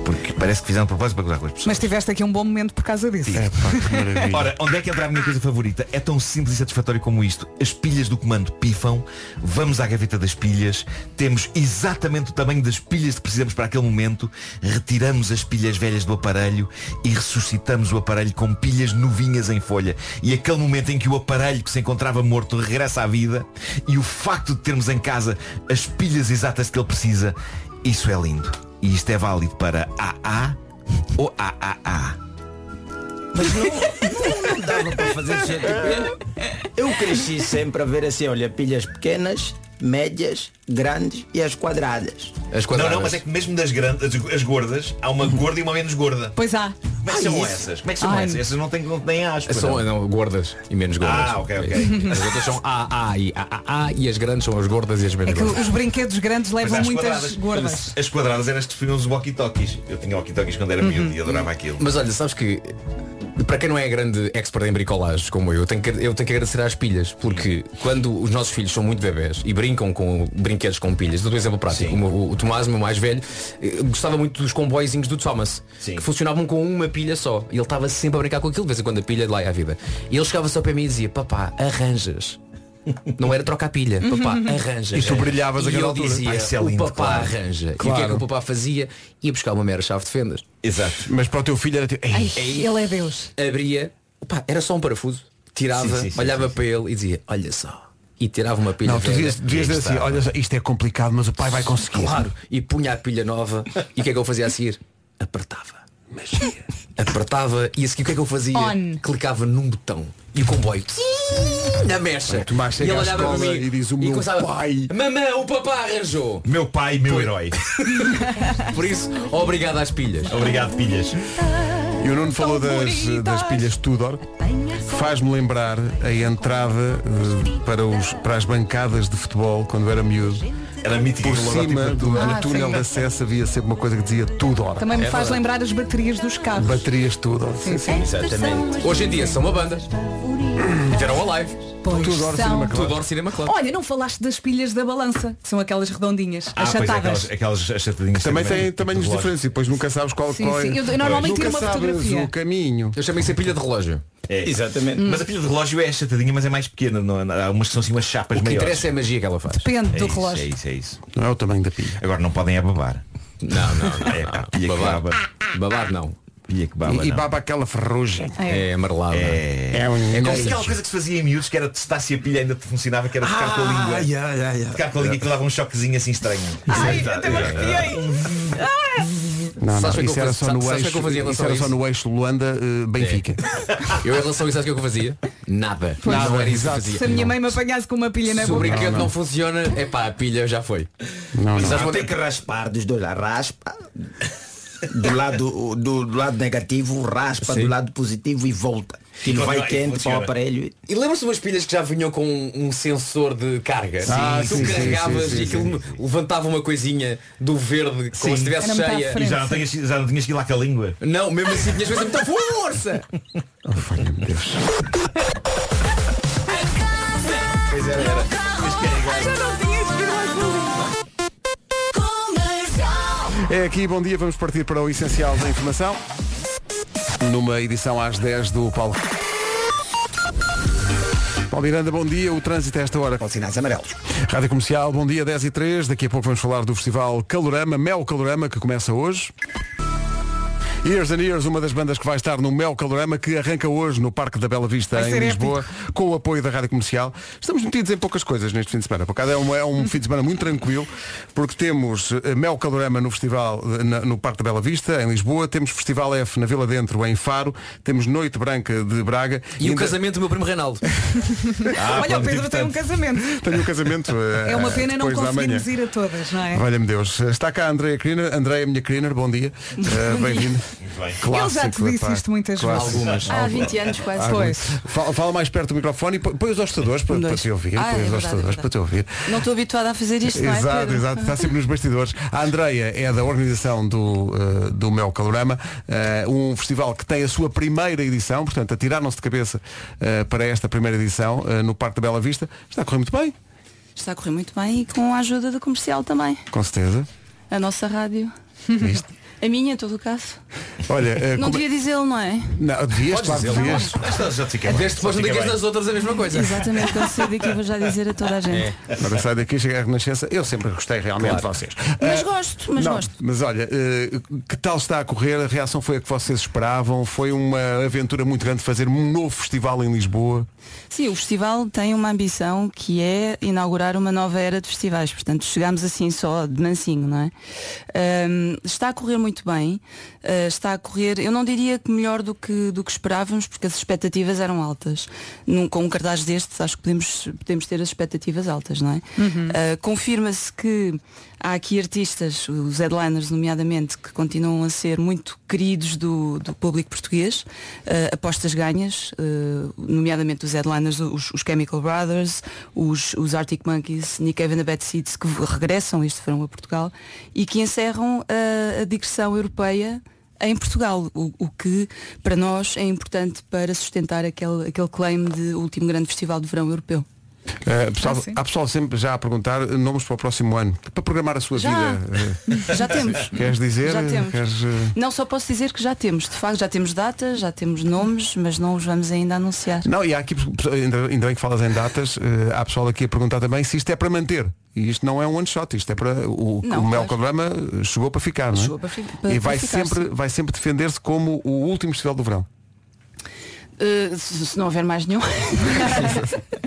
Porque parece que fizeram de propósito para gozar com as pessoas. Mas tiveste aqui um bom momento por causa disso. É pá, que maravilha. <laughs> Ora, onde é que entra a minha coisa favorita? É tão simples e satisfatório como isto. As pilhas do comando pifam, vamos à gaveta das pilhas, temos exatamente o tamanho das pilhas que precisamos para aquele momento, retiramos as pilhas velhas do aparelho e ressuscitamos o aparelho com pilhas novinhas em folha. E aquele momento em que o aparelho que se encontrava morto regressa à vida e o facto de termos em casa as pilhas exatas que ele precisa, isso é lindo. E isto é válido para AA ou AAA. Mas não, <laughs> não, não dava para fazer jeito. Eu cresci sempre a ver assim, olha, pilhas pequenas, médias, grandes e as quadradas. As Não, quadradas. não, mas é que mesmo das grandes, as, as gordas, há uma gorda e uma menos gorda. Pois há. Como é que Ah, são isso. essas? Como é que são Ai. essas? Essas não têm, não têm aspas. São não. não, gordas e menos gordas. Ah, ok, ok. As outras são AA e AAA e as grandes são as gordas e as menos É que gordas. os brinquedos grandes levam muitas quadradas. gordas. As quadradas eram as que definiam os walkie-talkies. Eu tinha walkie-talkies quando era miúdo e adorava aquilo. Mas olha, sabes que para quem não é grande expert em bricolagem como eu, eu tenho que, eu tenho que agradecer às pilhas, porque quando os nossos filhos são muito bebés e brincam com brinquedos com pilhas, dou um exemplo prático, Sim. o, o Tomás, o meu mais velho, eh, gostava muito dos comboizinhos do Thomas, Sim. que funcionavam com uma pilha só. E ele estava sempre a brincar com aquilo, de vez em quando a pilha de lá é a vida. E ele chegava só para mim e dizia, papá, arranjas. Não era trocar pilha, papá, arranja. E tu brilhavas e eu altura. dizia, Ah, é o papá claro. arranja. E o que é que Claro. o papá fazia? Ia buscar uma mera chave de fendas. Exato. Mas para o teu filho era tipo. Ai, "Ei, ele é Deus. abria, opa, era só um parafuso, tirava, Sim, sim, sim, olhava sim, sim. para ele e dizia, olha só. E tirava uma pilha Não, tu Aí dizer assim, está. olha, só, isto é complicado, mas o pai vai conseguir. claro, e punha a pilha nova. E o que é que eu fazia a seguir? Apertava. Magia. <laughs> Apertava e a seguir o que é que eu fazia? On. Clicava num botão. E o comboio na mecha. Tomás e chega ele à olhava para escola mim e diz, "O meu começava, pai." Mamã, o papá arranjou. Meu pai, meu herói. <laughs> Por isso, obrigado às pilhas. Obrigado, pilhas. E o Nuno falou das, das pilhas Tudor. Faz-me lembrar a entrada eh, para, os, para as bancadas de futebol quando era miúdo. Era mítico Por o logotipo cima da do, do Ah, túnel sim. de acesso havia sempre uma coisa que dizia Tudor. Também me É faz verdade. lembrar as baterias dos carros. Baterias Tudor. Sim, sim. Exatamente. Hoje em dia são uma banda. Fizeram a live. Pois Tudor são. Cinema Club. Tudor Cinema Club. Olha, não falaste das pilhas da balança, que são aquelas redondinhas, Ah, pois é, achatadas. aquelas, aquelas achatadinhas. Também tem bem- tamanhos relógio. diferentes e depois nunca sabes qual, Sim, qual é. sim. Eu- eu normalmente tiro uma fotografia. o caminho. Eu chamei isso a pilha de relógio. É. Exatamente. Hum. Mas a pilha de relógio é achatadinha, mas é mais pequena. Não, é? há umas que são assim umas chapas O que maiores. interessa é a magia que ela faz. Depende É do isso, relógio. é isso, é isso. Não é o tamanho da pilha. Agora não podem é babar. Não, não, <laughs> não. É pá, pilha Babar. baba. Babar não. Que baba. E, e não. baba aquela ferrugem. É amarelado. É. É um É como nojo. aquela coisa que se fazia em miúdos, que era testar se a pilha ainda funcionava, que era tocar com a língua. Ai, ai, ai, ai. Tocar com a língua que dava um choquezinho assim estranho. Ai, é- até me arrepiei. Não, não, Sabes o que isso eu era só no sabes o que eu eixo. Isso era só no eixo Luanda eh, Benfica. <laughs> Eu em relação a isso, sabe o que eu fazia? Nada. Pois. Não era isso fazia. Se a minha mãe me apanhasse com uma pilha na Se o boca. brinquedo Não, não, não. funciona, é pá, a pilha já foi. Não, não. Sabes Não tem é que raspar dos dois. Raspa. Do lado, do, do lado negativo, raspa Sim. do lado positivo e volta. Aquilo vai Continua, quente para o aparelho. E lembra-se umas pilhas que já vinham com um, um sensor de carga? Ah, tu sim, sim, carregavas sim, sim, e aquilo levantava uma coisinha do verde como se estivesse cheia. E já não, tinhas, já não tinhas que ir lá com a língua. Não, mesmo assim tinhas coisa muita força! Valha-me Deus. Pois era, era. É aqui, bom dia, vamos partir para o essencial da informação. Numa edição às 10 do Paulo. Paulo Miranda, bom dia. O trânsito a esta hora. Com sinais amarelos. Rádio Comercial, bom dia, 10 e 3. Daqui a pouco vamos falar do festival Calorama, Mel Calorama, que começa hoje. Years and Years, uma das bandas que vai estar no Mel Calorama, que arranca hoje no Parque da Bela Vista, em Lisboa, com o apoio da Rádio Comercial. Estamos metidos em poucas coisas neste fim de semana. Por acaso é um, é um fim de semana muito tranquilo, porque temos eh, Mel Calorama no festival eh, na- no Parque da Bela Vista, em Lisboa, temos Festival F na Vila Dentro, em Faro, temos Noite Branca de Braga. E o ainda- casamento do meu primo Reinaldo. <laughs> Ah, Olha, o Pedro tem um casamento. Tenho um casamento. eh, É uma pena não conseguirmos ir a todas, não é? Valha-me Deus. Está cá a Andréia Criner. Andréia, minha Criner, bom dia. Uh, Bem-vinda. Eu já te disse isto muitas vezes. Algumas. Há 20 anos quase. Pois. Fala, fala mais perto do microfone e põe os hostadores para, para te ouvir. Ah, põe é os verdade, hostadores é para te ouvir. Não estou habituada a fazer isto, não é? Exato, Pedro? exato. Está sempre nos bastidores. A Andreia é da organização do, uh, do Mel Calorama, uh, um festival que tem a sua primeira edição, portanto, atiraram-se de cabeça uh, para esta primeira edição uh, no Parque da Bela Vista. Está a correr muito bem, Está a correr muito bem e com a ajuda da comercial também. com certeza. A nossa rádio. Viste? A minha, em todo o caso. Olha, uh, Não como- devia dizê-lo, não é? Não, devias, claro que devias. Já te fiquei Desde depois não digas nas outras a mesma coisa. Exatamente, quando sair daqui vou já dizer a toda a gente. Agora sai daqui, chega à Renascença. Eu sempre gostei realmente de vocês. Mas Ah, gosto, mas não, gosto. Mas olha, eh, que tal está a correr? A reação foi a que vocês esperavam? Foi uma aventura muito grande fazer um novo festival em Lisboa? Sim, o festival tem uma ambição que é inaugurar uma nova era de festivais. Portanto, chegámos assim só de mansinho, não é? Ahm, está a correr muito bem. ah, está a correr, eu não diria que melhor do que, do que esperávamos, porque as expectativas eram altas. Num, com um cartaz destes, acho que podemos, podemos ter as expectativas altas, não é? Ah, Confirma-se que há aqui artistas, os headliners nomeadamente, que continuam a ser muito queridos do, do público português, uh, apostas ganhas, uh, nomeadamente os headliners, os, os Chemical Brothers, os, os Arctic Monkeys, Nick Cave and the Bad Seeds, que regressam, este foram a Portugal, e que encerram a, a digressão europeia em Portugal, o, o que para nós é importante para sustentar aquele, aquele claim de último grande festival de verão europeu. Eh, pessoal, Ah, há pessoal sempre já a perguntar nomes para o próximo ano, para programar a sua Já. vida. <laughs> Já temos. <laughs> Queres dizer? Já temos. Queres, eh, Não só posso dizer que já temos, de facto já temos datas, já temos nomes, mas não os vamos ainda anunciar. Não, e há aqui, ainda, bem que falas em datas, eh, há pessoal aqui a perguntar também se isto é para manter. E isto não é um one shot, isto é para. O, Não, o Mel claro. Programa chegou para ficar, não é? Chegou para fi- para- e vai ficar, sempre, sim. vai sempre defender-se como o último festival do verão. Uh, se não houver mais nenhum. <laughs>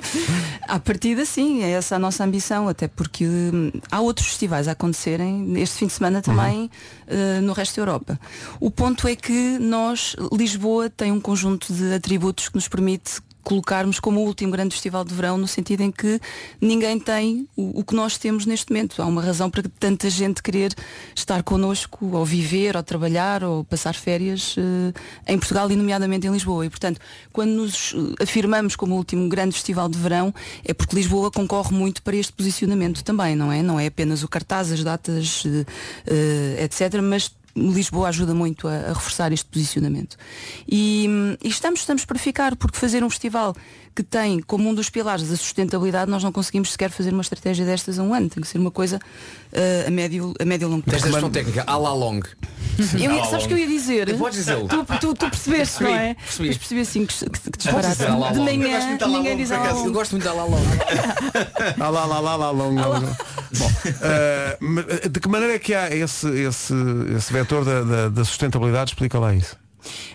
à partida sim, é essa a nossa ambição, até porque hum, há outros festivais a acontecerem este fim de semana também uh, no resto da Europa. O ponto é que nós, Lisboa, tem um conjunto de atributos que nos permite colocarmos como o último grande festival de verão no sentido em que ninguém tem o, o que nós temos neste momento. Há uma razão para tanta gente querer estar connosco, ou viver, ou trabalhar, ou passar férias eh, em Portugal e nomeadamente em Lisboa. E portanto, quando nos eh, afirmamos como o último grande festival de verão, é porque Lisboa concorre muito para este posicionamento também, não é? Não é apenas o cartaz, as datas, eh, eh, etc., mas Lisboa ajuda muito a, a reforçar este posicionamento. E, hum, e estamos, estamos para ficar, porque fazer um festival que tem como um dos pilares a sustentabilidade, nós não conseguimos sequer fazer uma estratégia destas a um ano. Tem que ser uma coisa eh, a, médio, a médio e longo prazo. a gestão técnica, à la long. Eu, ia- sabes o que eu ia dizer? Podes dizê-lo. Tu, tu, tu percebeste, Percebi, não é? percebi. Mas percebi assim que, que, que disparate. dizer à la De manhã gosto muito da à la ninguém long, diz à la long. Eu gosto muito da la long. <laughs> Ah lá, lá, lá, lá, long. Bom, eh, de que maneira é que há esse, esse, esse vetor da, da, da sustentabilidade? Explica lá isso.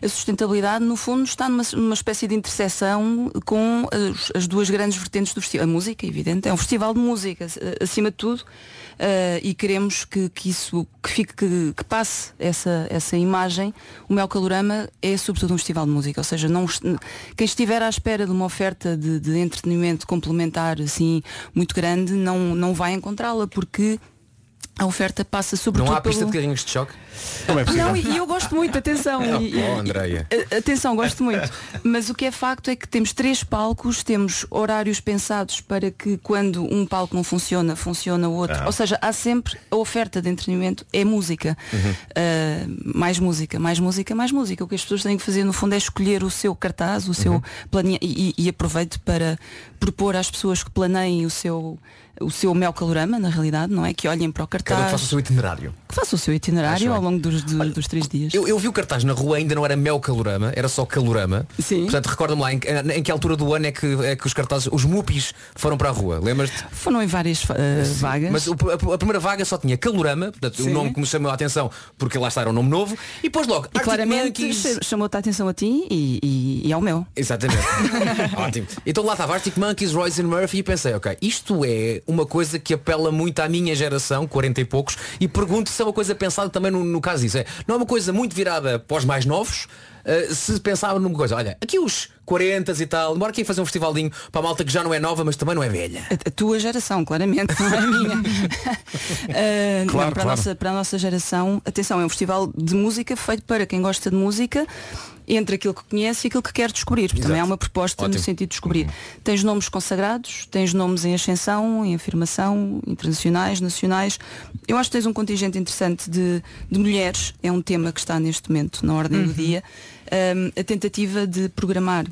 A sustentabilidade, no fundo, está numa, numa espécie de interseção com as, as duas grandes vertentes do festival. A música, evidente, é um festival de música, acima de tudo, eh, e queremos que, que isso, que fique, que, que passe essa, essa imagem. O Mel Calorama é sobretudo um festival de música, ou seja, não, quem estiver à espera de uma oferta de, de entretenimento complementar assim muito grande, não, não vai encontrá-la, porque a oferta passa sobretudo Não há pista pelo... de carrinhos de choque? É possível? Não, e eu gosto muito, atenção. <laughs> e- e- Oh, Andreia. a- Atenção, gosto muito. Mas o que é facto é que temos três palcos, temos horários pensados para que quando um palco não funciona, funciona o outro. Ah. Ou seja, há sempre a oferta de entretenimento é música. Uh, mais música, mais música, mais música. O que as pessoas têm que fazer no fundo é escolher o seu cartaz, o seu planeia e, e, e aproveito para propor às pessoas que planeiem o seu o seu mel calorama, na realidade, não é? Que olhem para o Cada um cartaz, que faça o seu itinerário. que faça o seu itinerário ao longo dos, do- dos três dias. Eu, eu vi o cartaz na rua, ainda não era Mel Calorama, era só Calorama. Sim. Portanto, recorda-me lá em, que- em que altura do ano é que, é que os cartazes, os mupis foram para a rua, lembras-te? Foram em várias uh, vagas. Mas a, a primeira vaga só tinha Calorama, portanto, Sim. o nome que me chamou a atenção, porque lá está era um nome novo, e depois logo, E claramente Monkeys. cha- chamou-te a atenção a ti e, e- e ao meu. Exatamente. <laughs> Ótimo. Então lá estava Arctic Monkeys, Royce and Murphy e pensei, ok, isto é uma coisa que apela muito à minha geração, 40 e poucos, e pergunto se é uma coisa pensada também no, no caso disso. É, não é uma coisa muito virada para os mais novos, Uh, se pensava numa coisa, olha, aqui os 40 e tal, bora aqui fazer um festivalinho para a malta que já não é nova, mas também não é velha. A, a tua geração, claramente, não é a minha. Uh, <laughs> não, Claro, para, claro. A nossa, para a nossa geração, atenção, é um festival de música feito para quem gosta de música, entre aquilo que conhece e aquilo que quer descobrir. Também Exato. há uma proposta Ótimo. no sentido de descobrir. Tens nomes consagrados, tens nomes em ascensão, em afirmação, internacionais, nacionais. Eu acho que tens um contingente interessante de, de mulheres, é um tema que está neste momento na ordem do Uhum. dia. Um, a tentativa de programar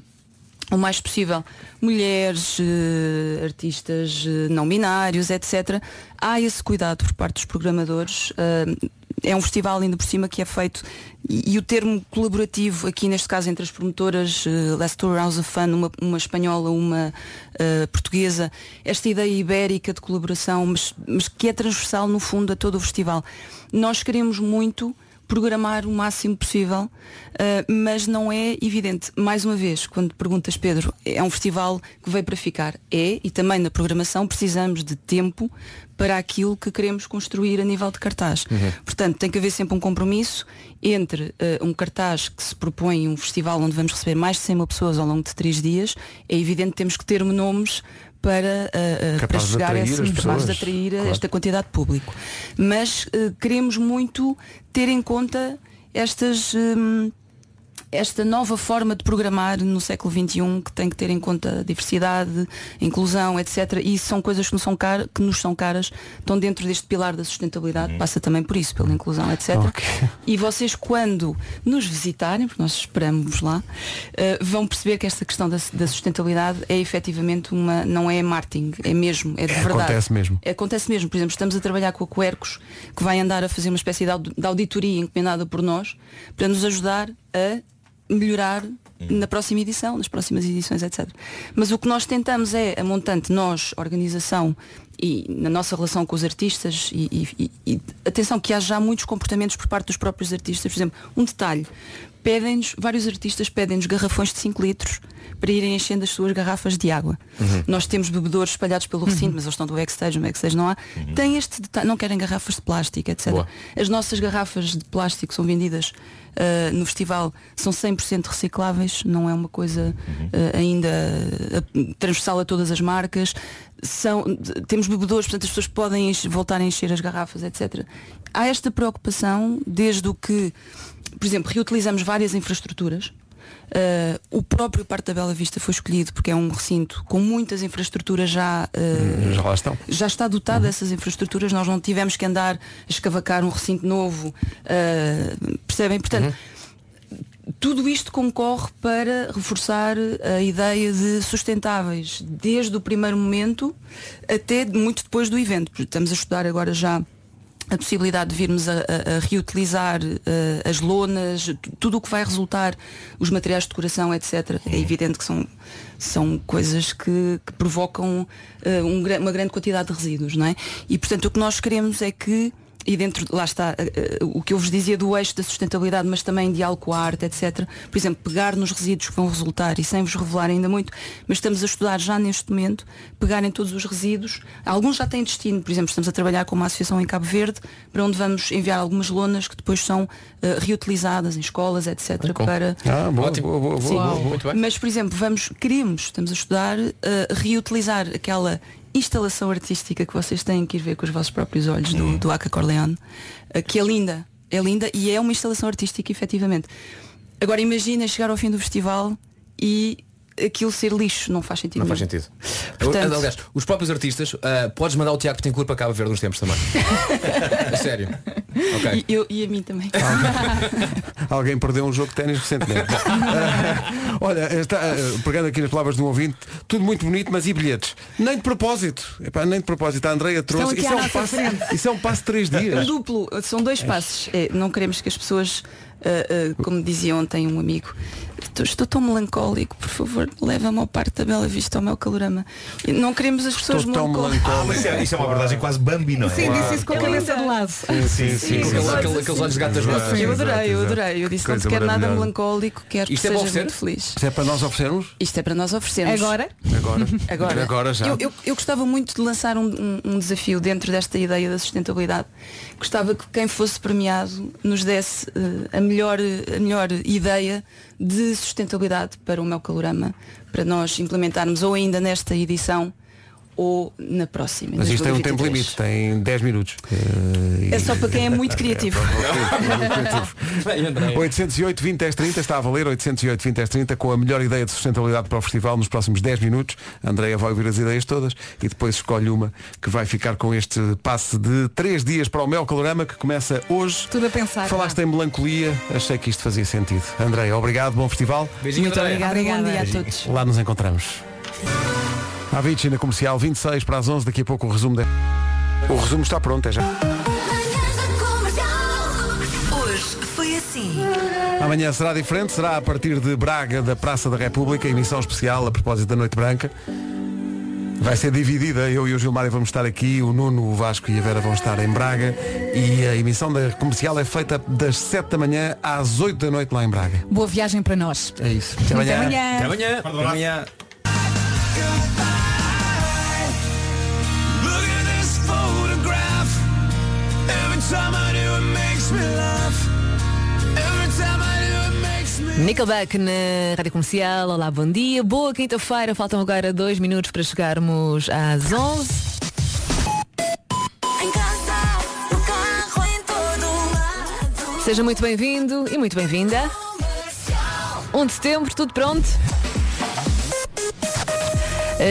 o mais possível mulheres, eh, artistas eh, não binários, etc. Há esse cuidado por parte dos programadores. eh, é um festival ainda por cima que é feito e, e o termo colaborativo aqui neste caso entre as promotoras uh, Last Tour House of Fun, uma, uma espanhola, uma eh, portuguesa, esta ideia ibérica de colaboração, mas, mas que é transversal no fundo a todo o festival. Nós queremos muito programar o máximo possível, uh, mas não é evidente. Mais uma vez, quando perguntas, Pedro, é um festival que veio para ficar. É, e também na programação precisamos de tempo para aquilo que queremos construir a nível de cartaz. Uhum. Portanto, tem que haver sempre um compromisso entre uh, um cartaz que se propõe um festival onde vamos receber mais de 100 mil pessoas ao longo de três dias. É evidente que temos que ter nomes para, uh, uh, para chegar a esse de atrair Claro. esta quantidade de público. Mas eh, queremos muito ter em conta estas hum, esta nova forma de programar no século XXI que tem que ter em conta a diversidade, a inclusão, etc. E são coisas que nos são, car que nos são caras, estão dentro deste pilar da sustentabilidade, passa também por isso, pela inclusão, etc. E vocês quando nos visitarem, porque nós esperamos lá, eh, vão perceber que esta questão da, da sustentabilidade é efetivamente uma, não é marketing, é mesmo, é de É, verdade. acontece mesmo. Acontece mesmo. Por exemplo, estamos a trabalhar com a Quercos, que vai andar a fazer uma espécie de auditoria encomendada por nós, para nos ajudar a melhorar na próxima edição, nas próximas edições, etc. Mas o que nós tentamos é, a montante, nós, organização, e na nossa relação com os artistas, e, e- e- atenção que há já muitos comportamentos por parte dos próprios artistas. Por exemplo, um detalhe, pedem-nos, vários artistas pedem-nos garrafões de 5 litros para irem enchendo as suas garrafas de água. Uhum. Nós temos bebedores espalhados pelo recinto, mas eles estão do backstage, no backstage não há. Tem este detalhe, não querem garrafas de plástico, etc. Boa. As nossas garrafas de plástico são vendidas ah, no festival, são 100% recicláveis, não é uma coisa ah, ainda ah, transversal a todas as marcas. São, temos bebedores, portanto as pessoas podem enche- voltar a encher as garrafas, etc. Há esta preocupação desde o que, por exemplo, reutilizamos várias infraestruturas. Uh, o próprio Parque da Bela Vista foi escolhido porque é um recinto com muitas infraestruturas já uh, Já lá estão. já está dotado dessas infraestruturas, nós não tivemos que andar a escavacar um recinto novo, uh, percebem? Portanto, tudo isto concorre para reforçar a ideia de sustentáveis desde o primeiro momento até muito depois do evento. Estamos a estudar agora já a possibilidade de virmos a, a- a reutilizar eh, as lonas, tu- tudo o que vai resultar, os materiais de decoração, etc. É evidente que são, são coisas que, que provocam eh, um uma grande quantidade de resíduos, não é? E portanto o que nós queremos é que e dentro, lá está, eh, eh, o que eu vos dizia do eixo da sustentabilidade, mas também diálogo com a arte, etc. Por exemplo, pegar nos resíduos que vão resultar, e sem vos revelar ainda muito, mas estamos a estudar já neste momento, pegarem todos os resíduos. Alguns já têm destino, por exemplo, estamos a trabalhar com uma associação em Cabo Verde, para onde vamos enviar algumas lonas que depois são eh, reutilizadas em escolas, etc. para Ah, boa, Ótimo. boa, boa, Sim. boa, boa. Muito bem. mas, por exemplo, vamos, queremos, estamos a estudar, uh, reutilizar aquela instalação artística que vocês têm que ir ver com os vossos próprios olhos do, do Aca Corleone, eh, que é linda, é linda e é uma instalação artística, efetivamente. Agora imagina chegar ao fim do festival e aquilo ser lixo, não faz sentido. Não faz nenhum. sentido. Portanto- Aliás, os próprios artistas, ah, podes mandar o Tiago Petencourt para Cabo Verde uns tempos também. <laughs> sério. Ok. E, eu, e a mim também. Alguém <laughs> perdeu um jogo de ténis recentemente. Ah, <laughs> olha, está, ah, pegando aqui nas palavras de um ouvinte, tudo muito bonito, mas e bilhetes? Nem de propósito. Epá, nem de propósito. A Andreia trouxe. aqui Isso é, um passo, isso é um passo de três dias. Duplo, são dois passos. É, não queremos que as pessoas, ah, ah, como dizia ontem um amigo, estou, estou tão melancólico, por favor, leva-me ao Parque da Bela Vista, ao meu calorama. Não queremos as pessoas melancólicas. Ah, mas isso é, isso é uma abordagem quase Bambi, não é? Sim, disse isso com a cabeça de lado. Sim, sim, sim. Aqueles olhos de gato das botas. Eu adorei, eu adorei. Eu disse não Coisa te quero nada melancólico, quero Isto que é sejas oferecer? muito feliz. Isto é para nós oferecermos? Isto é para nós oferecermos. Agora? Agora. <laughs> Agora, Agora já. Eu, eu- eu gostava muito de lançar um, um- um desafio dentro desta ideia da sustentabilidade. Gostava que quem fosse premiado nos desse eh, a, melhor, a melhor ideia de sustentabilidade para o meu calorama, para nós implementarmos ou ainda nesta edição ou na próxima. Mas isto tem um 2023. tempo limite, tem 10 minutos. Eh, É só para quem é muito criativo. 808 20 10 30 está a valer 808 20 10 30 com a melhor ideia de sustentabilidade para o festival nos próximos 10 minutos. A Andrea vai ouvir as ideias todas e depois escolhe uma que vai ficar com este passe de 3 dias para o Mel Calorama que começa hoje. Tudo a pensar. Falaste em melancolia, achei que isto fazia sentido. Andréia, obrigado, bom festival. Beijinho, Muito obrigada, bom dia a todos. Lá nos encontramos. A Avicii na comercial 26 para as 11, daqui a pouco o resumo. De... O resumo está pronto, é já. Hoje foi assim. Amanhã será diferente, será a partir de Braga, da Praça da República, emissão especial a propósito da Noite Branca. Vai ser dividida, eu e o Gilmário vamos estar aqui, o Nuno, o Vasco e a Vera vão estar em Braga e a emissão da comercial é feita das 7 da manhã às 8 da noite lá em Braga. Boa viagem para nós. É isso. Até Até amanhã. amanhã. Até amanhã. Até amanhã. Nickelback na Rádio Comercial. Olá, bom dia. Boa quinta-feira. Faltam agora dois minutos para chegarmos às 11. Em casa, no carro, em todo lado. Seja muito bem-vindo e muito bem-vinda. 1 de setembro, tudo pronto?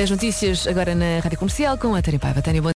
As notícias agora na Rádio Comercial com a Tânia Paiva. Tânia,